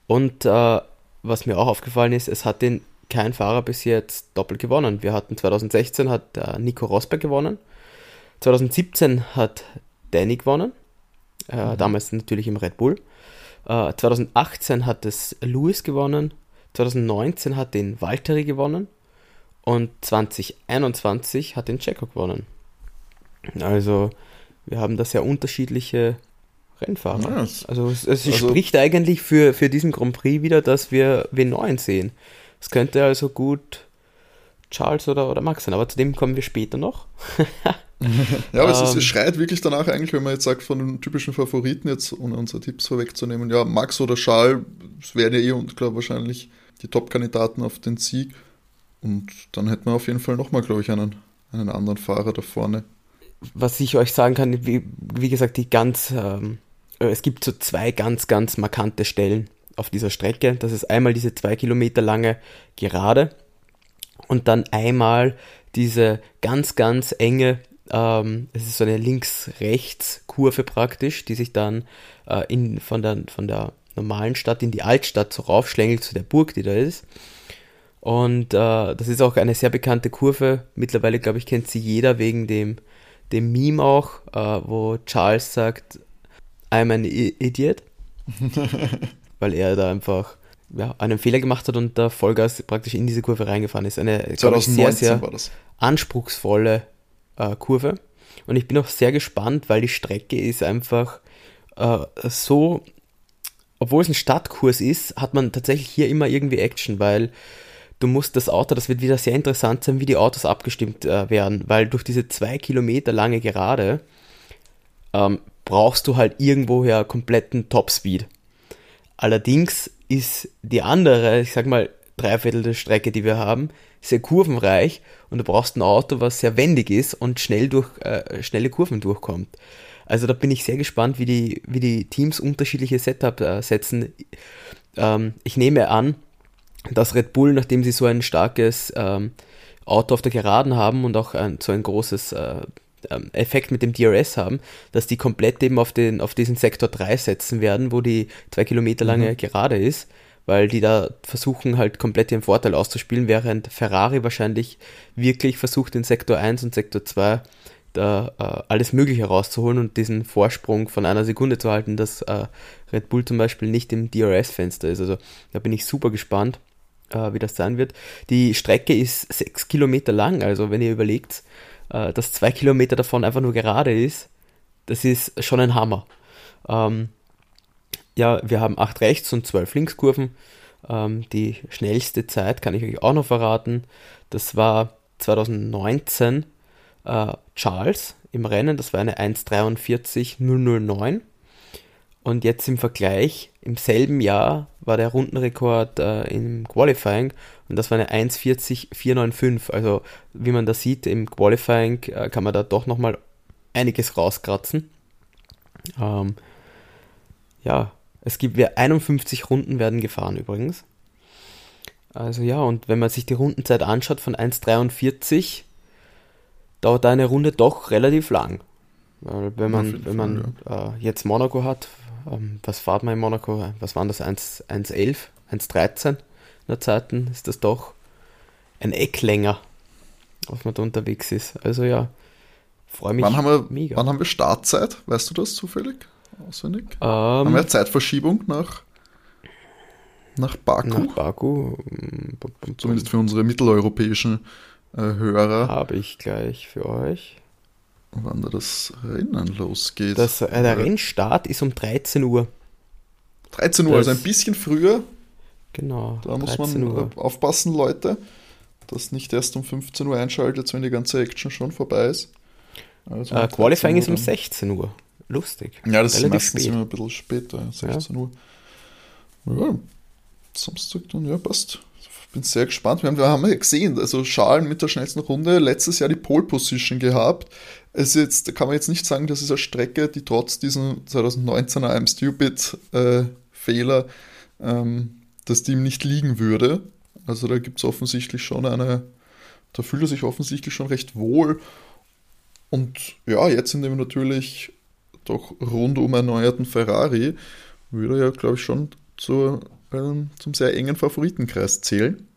Und äh, was mir auch aufgefallen ist, es hat den kein Fahrer bis jetzt doppelt gewonnen. Wir hatten 2016 hat äh, Nico Rosberg gewonnen. 2017 hat Danny gewonnen. Äh, Damals natürlich im Red Bull. Äh, 2018 hat es Lewis gewonnen. 2019 hat den Valtteri gewonnen. Und 2021 hat den Checo gewonnen. Also, wir haben da sehr unterschiedliche Rennfahrer. Ja, es- also, es, es also- spricht eigentlich für, für diesen Grand Prix wieder, dass wir W9 sehen. Es könnte also gut Charles oder, oder Max sein, aber zu dem kommen wir später noch. Ja, aber es, ist, Ähm. schreit wirklich danach eigentlich, wenn man jetzt sagt, von den typischen Favoriten jetzt, ohne unsere Tipps vorwegzunehmen, ja, Max oder Charles, wären ja eh und klar wahrscheinlich die Top-Kandidaten auf den Sieg. Und dann hätten wir auf jeden Fall nochmal, glaube ich, einen, einen anderen Fahrer da vorne. was ich euch sagen kann, wie, wie gesagt, die ganz, ähm, äh, es gibt so zwei ganz, ganz markante Stellen auf dieser Strecke. Das ist einmal diese zwei Kilometer lange Gerade und dann einmal diese ganz, ganz enge, ähm, es ist so eine Links-Rechts-Kurve praktisch, die sich dann äh, in, von, der, von der normalen Stadt in die Altstadt so raufschlängelt zu der Burg, die da ist. Und äh, das ist auch eine sehr bekannte Kurve. Mittlerweile, glaube ich, kennt sie jeder wegen dem, dem Meme auch, äh, wo Charles sagt, I'm an idiot. weil er da einfach ja, einen Fehler gemacht hat und der Vollgas praktisch in diese Kurve reingefahren ist. Eine 2019 sehr, sehr anspruchsvolle äh, Kurve. Und ich bin auch sehr gespannt, weil die Strecke ist einfach äh, so, obwohl es ein Stadtkurs ist, hat man tatsächlich hier immer irgendwie Action, weil du musst das Auto, das wird wieder sehr interessant sein, wie die Autos abgestimmt äh, werden, weil durch diese zwei Kilometer lange Gerade ähm, brauchst du halt irgendwoher kompletten Topspeed. Allerdings ist die andere, ich sag mal, Dreiviertel der Strecke, die wir haben, sehr kurvenreich und du brauchst ein Auto, was sehr wendig ist und schnell durch äh, schnelle Kurven durchkommt. Also da bin ich sehr gespannt, wie die, wie die Teams unterschiedliche Setup äh, setzen. Ähm, ich nehme an, dass Red Bull, nachdem sie so ein starkes ähm, Auto auf der Geraden haben und auch ein, so ein großes äh, Effekt mit dem DRS haben, dass die komplett eben auf, den, auf diesen Sektor 3 setzen werden, wo die zwei Kilometer lange mhm. Gerade ist, weil die da versuchen halt komplett ihren Vorteil auszuspielen, während Ferrari wahrscheinlich wirklich versucht in Sektor 1 und Sektor 2 da äh, alles Mögliche rauszuholen und diesen Vorsprung von einer Sekunde zu halten, dass äh, Red Bull zum Beispiel nicht im DRS-Fenster ist. Also da bin ich super gespannt, äh, wie das sein wird. Die Strecke ist sechs Kilometer lang, also wenn ihr überlegt, äh, dass zwei Kilometer davon einfach nur gerade ist, das ist schon ein Hammer. Ähm, ja, wir haben acht Rechts- und zwölf Linkskurven. Ähm, die schnellste Zeit kann ich euch auch noch verraten. Das war 2019 äh, Charles im Rennen, das war eine 1,43,009. Und jetzt im Vergleich, im selben Jahr war der Rundenrekord äh, im Qualifying und das war eine 1,40,495. Also wie man da sieht, im Qualifying äh, kann man da doch nochmal einiges rauskratzen. Ähm, ja, es gibt 51 Runden werden gefahren übrigens. Also ja, und wenn man sich die Rundenzeit anschaut von 1,43, dauert eine Runde doch relativ lang. Weil wenn man, wenn man äh, jetzt Monaco hat, ähm, was fahrt man in Monaco? Was waren das? 1,11, 1,13 in der Zeiten? Ist das doch ein Eck länger, was man da unterwegs ist. Also ja, freue mich wann haben wir, mega. Wann haben wir Startzeit? Weißt du das zufällig? Auswendig? Ähm, haben wir Zeitverschiebung nach, nach Baku? Nach Baku. Zumindest für unsere mitteleuropäischen äh, Hörer. Habe ich gleich für euch wann da das Rennen losgeht. Das, äh, der Rennstart ist um 13 Uhr. 13 Uhr, das, also ein bisschen früher. Genau. Da muss man Uhr. aufpassen, Leute, dass nicht erst um 15 Uhr einschaltet, wenn die ganze Action schon vorbei ist. Also uh, Qualifying ist um 16 Uhr. Lustig. Ja, das Relativ ist meistens spät. immer ein bisschen später, 16 ja. Uhr. Ja, Samstag dann, ja, passt bin sehr gespannt. Wir haben, wir haben ja gesehen, also Schalen mit der schnellsten Runde letztes Jahr die Pole Position gehabt es jetzt, kann man jetzt nicht sagen, das ist eine Strecke, die trotz diesem 2019er I'm Stupid äh, Fehler ähm, das Team nicht liegen würde. Also da gibt es offensichtlich schon eine, da fühlt er sich offensichtlich schon recht wohl. Und ja, jetzt in dem natürlich doch rundum erneuerten Ferrari würde er ja, glaube ich, schon zu, ähm, zum sehr engen Favoritenkreis zählen.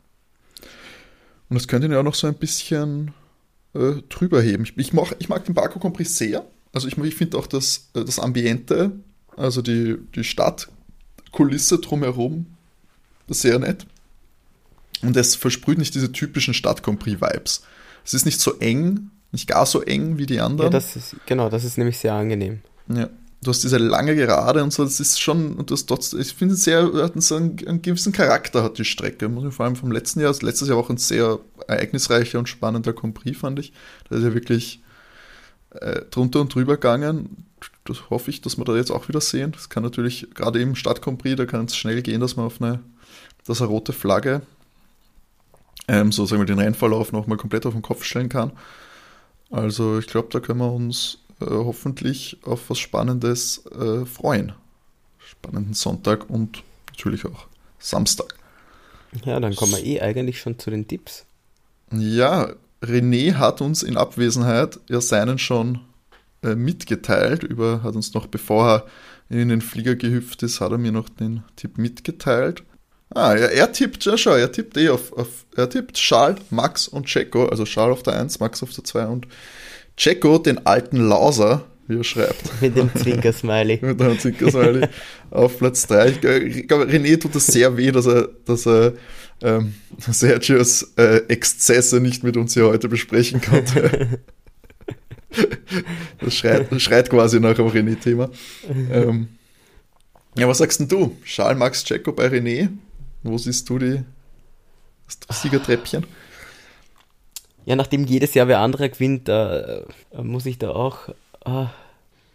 Und das könnte ihn ja auch noch so ein bisschen äh, drüber heben. Ich, ich, mach, ich mag den Baku Compris sehr. Also ich, ich finde auch das, äh, das Ambiente, also die, die Stadtkulisse drumherum, sehr nett. Und es versprüht nicht diese typischen Stadt-Compris-Vibes. Es ist nicht so eng, nicht gar so eng wie die anderen. Ja, das ist, genau, das ist nämlich sehr angenehm. Ja du hast diese lange Gerade und so, das ist schon, und das dort, ich finde es sehr, hat einen, einen, gewissen Charakter hat die Strecke, vor allem vom letzten Jahr, letztes Jahr auch ein sehr ereignisreicher und spannender Compris, fand ich. Da ist ja wirklich äh, drunter und drüber gegangen. Das hoffe ich, dass wir da jetzt auch wieder sehen. Das kann natürlich, gerade im Stadtcompris, da kann es schnell gehen, dass man auf eine, dass eine rote Flagge ähm, so sagen wir den Rennverlauf nochmal komplett auf den Kopf stellen kann. Also ich glaube, da können wir uns äh, hoffentlich auf was Spannendes äh, freuen. Spannenden Sonntag und natürlich auch Samstag. Ja, dann kommen wir eh eigentlich schon zu den Tipps. Ja, René hat uns in Abwesenheit ja seinen schon äh, mitgeteilt, über, hat uns noch bevor er in den Flieger gehüpft ist, hat er mir noch den Tipp mitgeteilt. Ah, ja, er tippt, ja schau, er tippt eh auf, auf er tippt Charles, Max und Checo, also Charles auf der 1, Max auf der 2 und Checo, den alten Lauser, wie er schreibt. Mit dem Zwinkersmiley. Mit dem Zwinkersmiley auf Platz 3. Ich glaube, René tut es sehr weh, dass er, dass er ähm, Sergios äh, Exzesse nicht mit uns hier heute besprechen konnte. das schreit, schreit quasi nach dem René-Thema. Ähm, ja, was sagst denn du? Charles Max Checo bei René? Wo siehst du die, das Siegertreppchen? Ja, nachdem jedes Jahr wer anderer gewinnt, äh, muss ich da auch. Äh,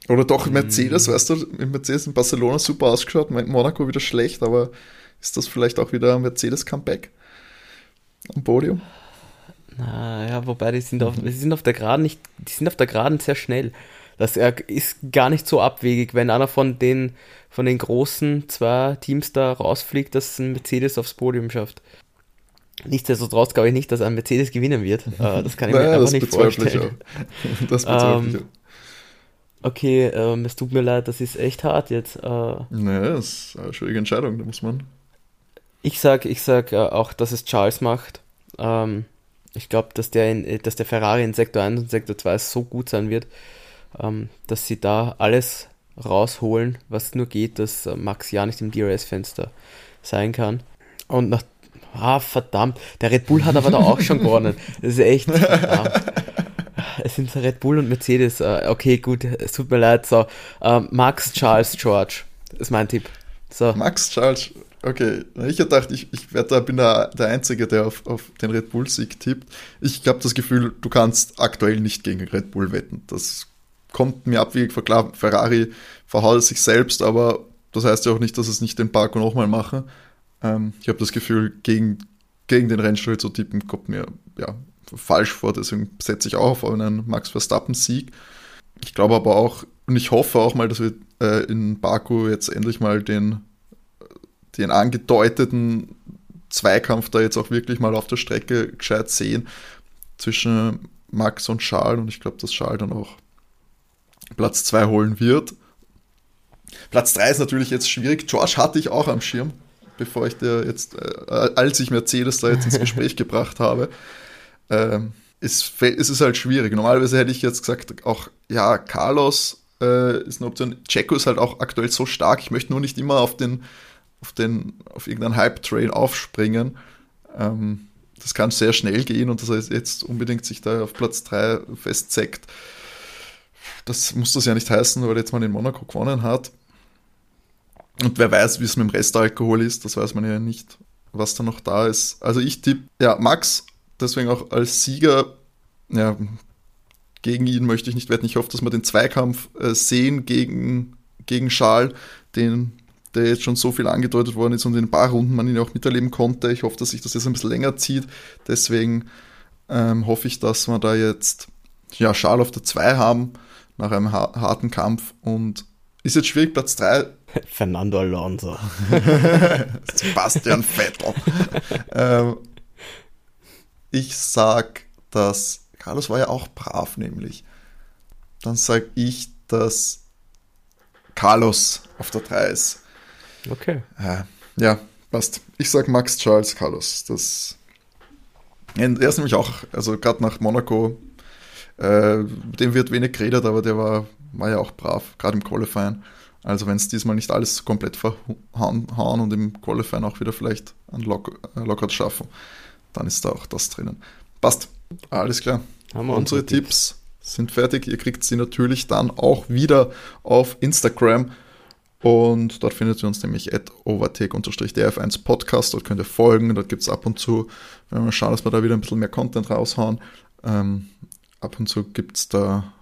Oder doch Mercedes, weißt du, in Mercedes in Barcelona super ausgeschaut, Monaco wieder schlecht, aber ist das vielleicht auch wieder ein Mercedes-Comeback am Podium? Naja, wobei die sind auf, die sind auf der Geraden nicht, die sind auf der Geraden sehr schnell. Das ist gar nicht so abwegig, wenn einer von den, von den großen zwei Teams da rausfliegt, dass ein Mercedes aufs Podium schafft. Nichtsdestotrotz glaube ich nicht, dass ein Mercedes gewinnen wird. Äh, das kann ich naja, mir einfach nicht vorstellen. Das bezweifle ich auch. Okay, ähm, es tut mir leid, das ist echt hart jetzt. Äh, naja, das ist eine schwierige Entscheidung, da muss man. Ich sag, ich sag äh, auch, dass es Charles macht. Ähm, ich glaube, dass der, in, dass der Ferrari in Sektor 1 und Sektor 2 so gut sein wird, ähm, dass sie da alles rausholen, was nur geht, dass Max ja nicht im DRS-Fenster sein kann. Und nach Ah, verdammt. Der Red Bull hat aber da auch schon gewonnen. Das ist echt. Verdammt. Es sind Red Bull und Mercedes. Äh, okay, gut, es tut mir leid. So, ähm, Max Charles George ist mein Tipp. So. Max Charles, okay. Ich dachte, ich, ich da, bin da der Einzige, der auf, auf den Red Bull-Sieg tippt. Ich habe das Gefühl, du kannst aktuell nicht gegen Red Bull wetten. Das kommt mir abwegig vor. Klar, Ferrari verhaut sich selbst, aber das heißt ja auch nicht, dass es nicht den Parko nochmal machen. Ähm, ich habe das Gefühl, gegen, gegen den Rennstall zu tippen, kommt mir ja, falsch vor. Deswegen setze ich auch auf einen Max Verstappen-Sieg. Ich glaube aber auch, und ich hoffe auch mal, dass wir äh, in Baku jetzt endlich mal den, den angedeuteten Zweikampf da jetzt auch wirklich mal auf der Strecke gescheit sehen zwischen Max und Charles. Und ich glaube, dass Charles dann auch Platz 2 holen wird. Platz 3 ist natürlich jetzt schwierig. George hatte ich auch am Schirm bevor ich dir jetzt, äh, als ich Mercedes da jetzt ins Gespräch gebracht habe, ähm, ist, ist es halt schwierig. Normalerweise hätte ich jetzt gesagt, auch, ja, Carlos äh, ist eine Option. Checo ist halt auch aktuell so stark. Ich möchte nur nicht immer auf den, auf den, auf irgendeinen Hype-Train aufspringen. Ähm, das kann sehr schnell gehen und dass er jetzt unbedingt sich da auf Platz 3 festzeckt. Das muss das ja nicht heißen, weil er jetzt mal in Monaco gewonnen hat. Und wer weiß, wie es mit dem Restalkohol ist, das weiß man ja nicht, was da noch da ist. Also ich tippe, ja, Max, deswegen auch als Sieger, ja, gegen ihn möchte ich nicht wetten. Ich hoffe, dass wir den Zweikampf äh, sehen gegen, gegen Schal, den, der jetzt schon so viel angedeutet worden ist und in ein paar Runden man ihn auch miterleben konnte. Ich hoffe, dass sich das jetzt ein bisschen länger zieht. Deswegen ähm, hoffe ich, dass wir da jetzt ja, Schal auf der 2 haben nach einem harten Kampf und ist jetzt schwierig, Platz 3. Fernando Alonso. Sebastian Vettel. ähm, ich sag, dass Carlos war ja auch brav, nämlich. Dann sag ich, dass Carlos auf der 3 ist. Okay. Äh, ja, passt. Ich sag Max Charles Carlos. Das. Er ist nämlich auch, also gerade nach Monaco, äh, dem wird wenig geredet, aber der war war ja auch brav, gerade im Qualifying. Also wenn es diesmal nicht alles komplett verhauen und im Qualifying auch wieder vielleicht ein Lock, äh, Lockout schaffen, dann ist da auch das drinnen. Passt. Alles klar. Unsere, unsere Tipps, Tipps sind fertig. Ihr kriegt sie natürlich dann auch wieder auf Instagram. Und dort findet ihr uns nämlich at overtake-df1 Podcast. Dort könnt ihr folgen. Dort gibt es ab und zu, wenn wir schauen, dass wir da wieder ein bisschen mehr Content raushauen. Ähm, ab und zu gibt es da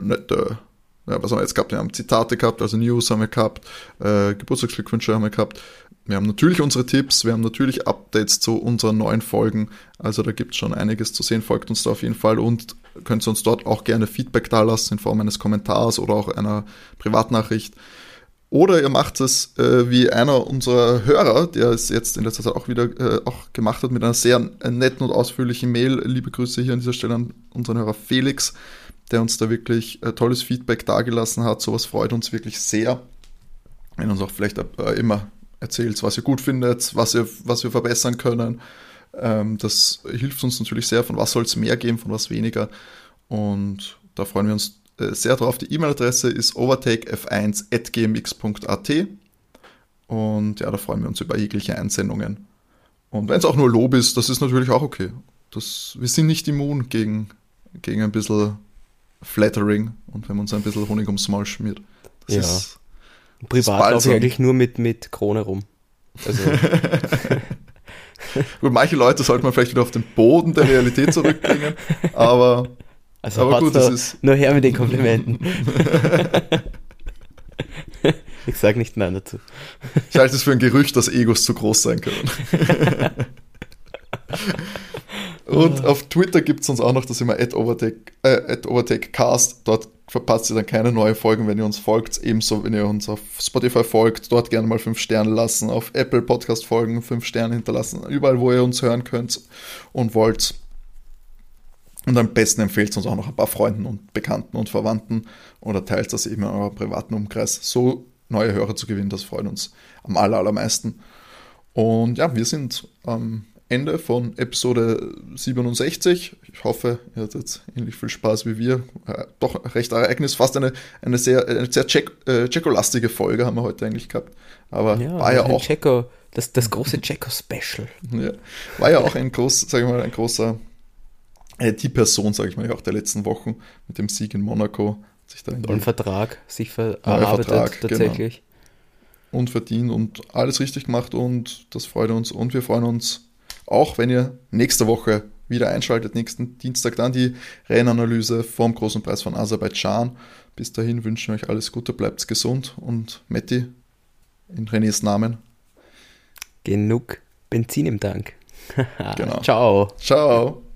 nette ja, was haben wir jetzt gehabt? Wir haben Zitate gehabt, also News haben wir gehabt, äh, Geburtstagsglückwünsche haben wir gehabt. Wir haben natürlich unsere Tipps, wir haben natürlich Updates zu unseren neuen Folgen. Also da gibt es schon einiges zu sehen. Folgt uns da auf jeden Fall und könnt uns dort auch gerne Feedback dalassen in Form eines Kommentars oder auch einer Privatnachricht. Oder ihr macht es äh, wie einer unserer Hörer, der es jetzt in letzter Zeit auch wieder äh, auch gemacht hat mit einer sehr netten und ausführlichen Mail. Liebe Grüße hier an dieser Stelle an unseren Hörer Felix, der uns da wirklich äh, tolles Feedback dargelassen hat. Sowas freut uns wirklich sehr. Wenn uns auch vielleicht äh, immer erzählt, was ihr gut findet, was, ihr, was wir verbessern können. Ähm, das hilft uns natürlich sehr, von was soll es mehr geben, von was weniger. Und da freuen wir uns äh, sehr drauf. Die E-Mail-Adresse ist overtakef1.gmx.at und ja, da freuen wir uns über jegliche Einsendungen. Und wenn es auch nur Lob ist, das ist natürlich auch okay. Das, wir sind nicht immun gegen, gegen ein bisschen Flattering und wenn man uns ein bisschen Honig ums Maul schmiert. Das ja. Ist, Privat laufe ich eigentlich nur mit, mit Krone rum. Also. Gut, manche Leute sollte man vielleicht wieder auf den Boden der Realität zurückbringen, aber also Aber gut, das ist. Nur her mit den Komplimenten. ich sage nicht Nein dazu. Ich halte es für ein Gerücht, dass Egos zu groß sein können. Und auf Twitter gibt es uns auch noch das immer at Overtake, äh, Overtakecast. Dort verpasst ihr dann keine neuen Folgen, wenn ihr uns folgt. Ebenso, wenn ihr uns auf Spotify folgt, dort gerne mal 5 Sterne lassen. Auf Apple Podcast folgen, 5 Sterne hinterlassen. Überall, wo ihr uns hören könnt und wollt. Und am besten empfehlt es uns auch noch ein paar Freunden und Bekannten und Verwandten oder teilt das eben in eurem privaten Umkreis. So neue Hörer zu gewinnen, das freut uns am aller, allermeisten. Und ja, wir sind am Ende von Episode 67. Ich hoffe, ihr hattet jetzt ähnlich viel Spaß wie wir. Äh, doch recht Ereignis, fast eine, eine sehr, eine sehr äh, Checo-lastige Folge haben wir heute eigentlich gehabt. Aber ja, war ja auch. Checo, das, das große Checo-Special. Ja, war ja auch ein groß, sag ich mal, ein großer äh, die Person, sage ich mal, auch der letzten Wochen mit dem Sieg in Monaco. Sich da in einen Vertrag sich verarbeitet Vertrag, genau. tatsächlich. Genau. Und verdient und alles richtig gemacht und das freut uns. Und wir freuen uns auch, wenn ihr nächste Woche wieder einschaltet, nächsten Dienstag dann die Rennanalyse vom Großen Preis von Aserbaidschan. Bis dahin wünschen wir euch alles Gute, bleibt gesund und Matti, in Renés Namen. Genug Benzin im Tank. genau. Ciao. Ciao.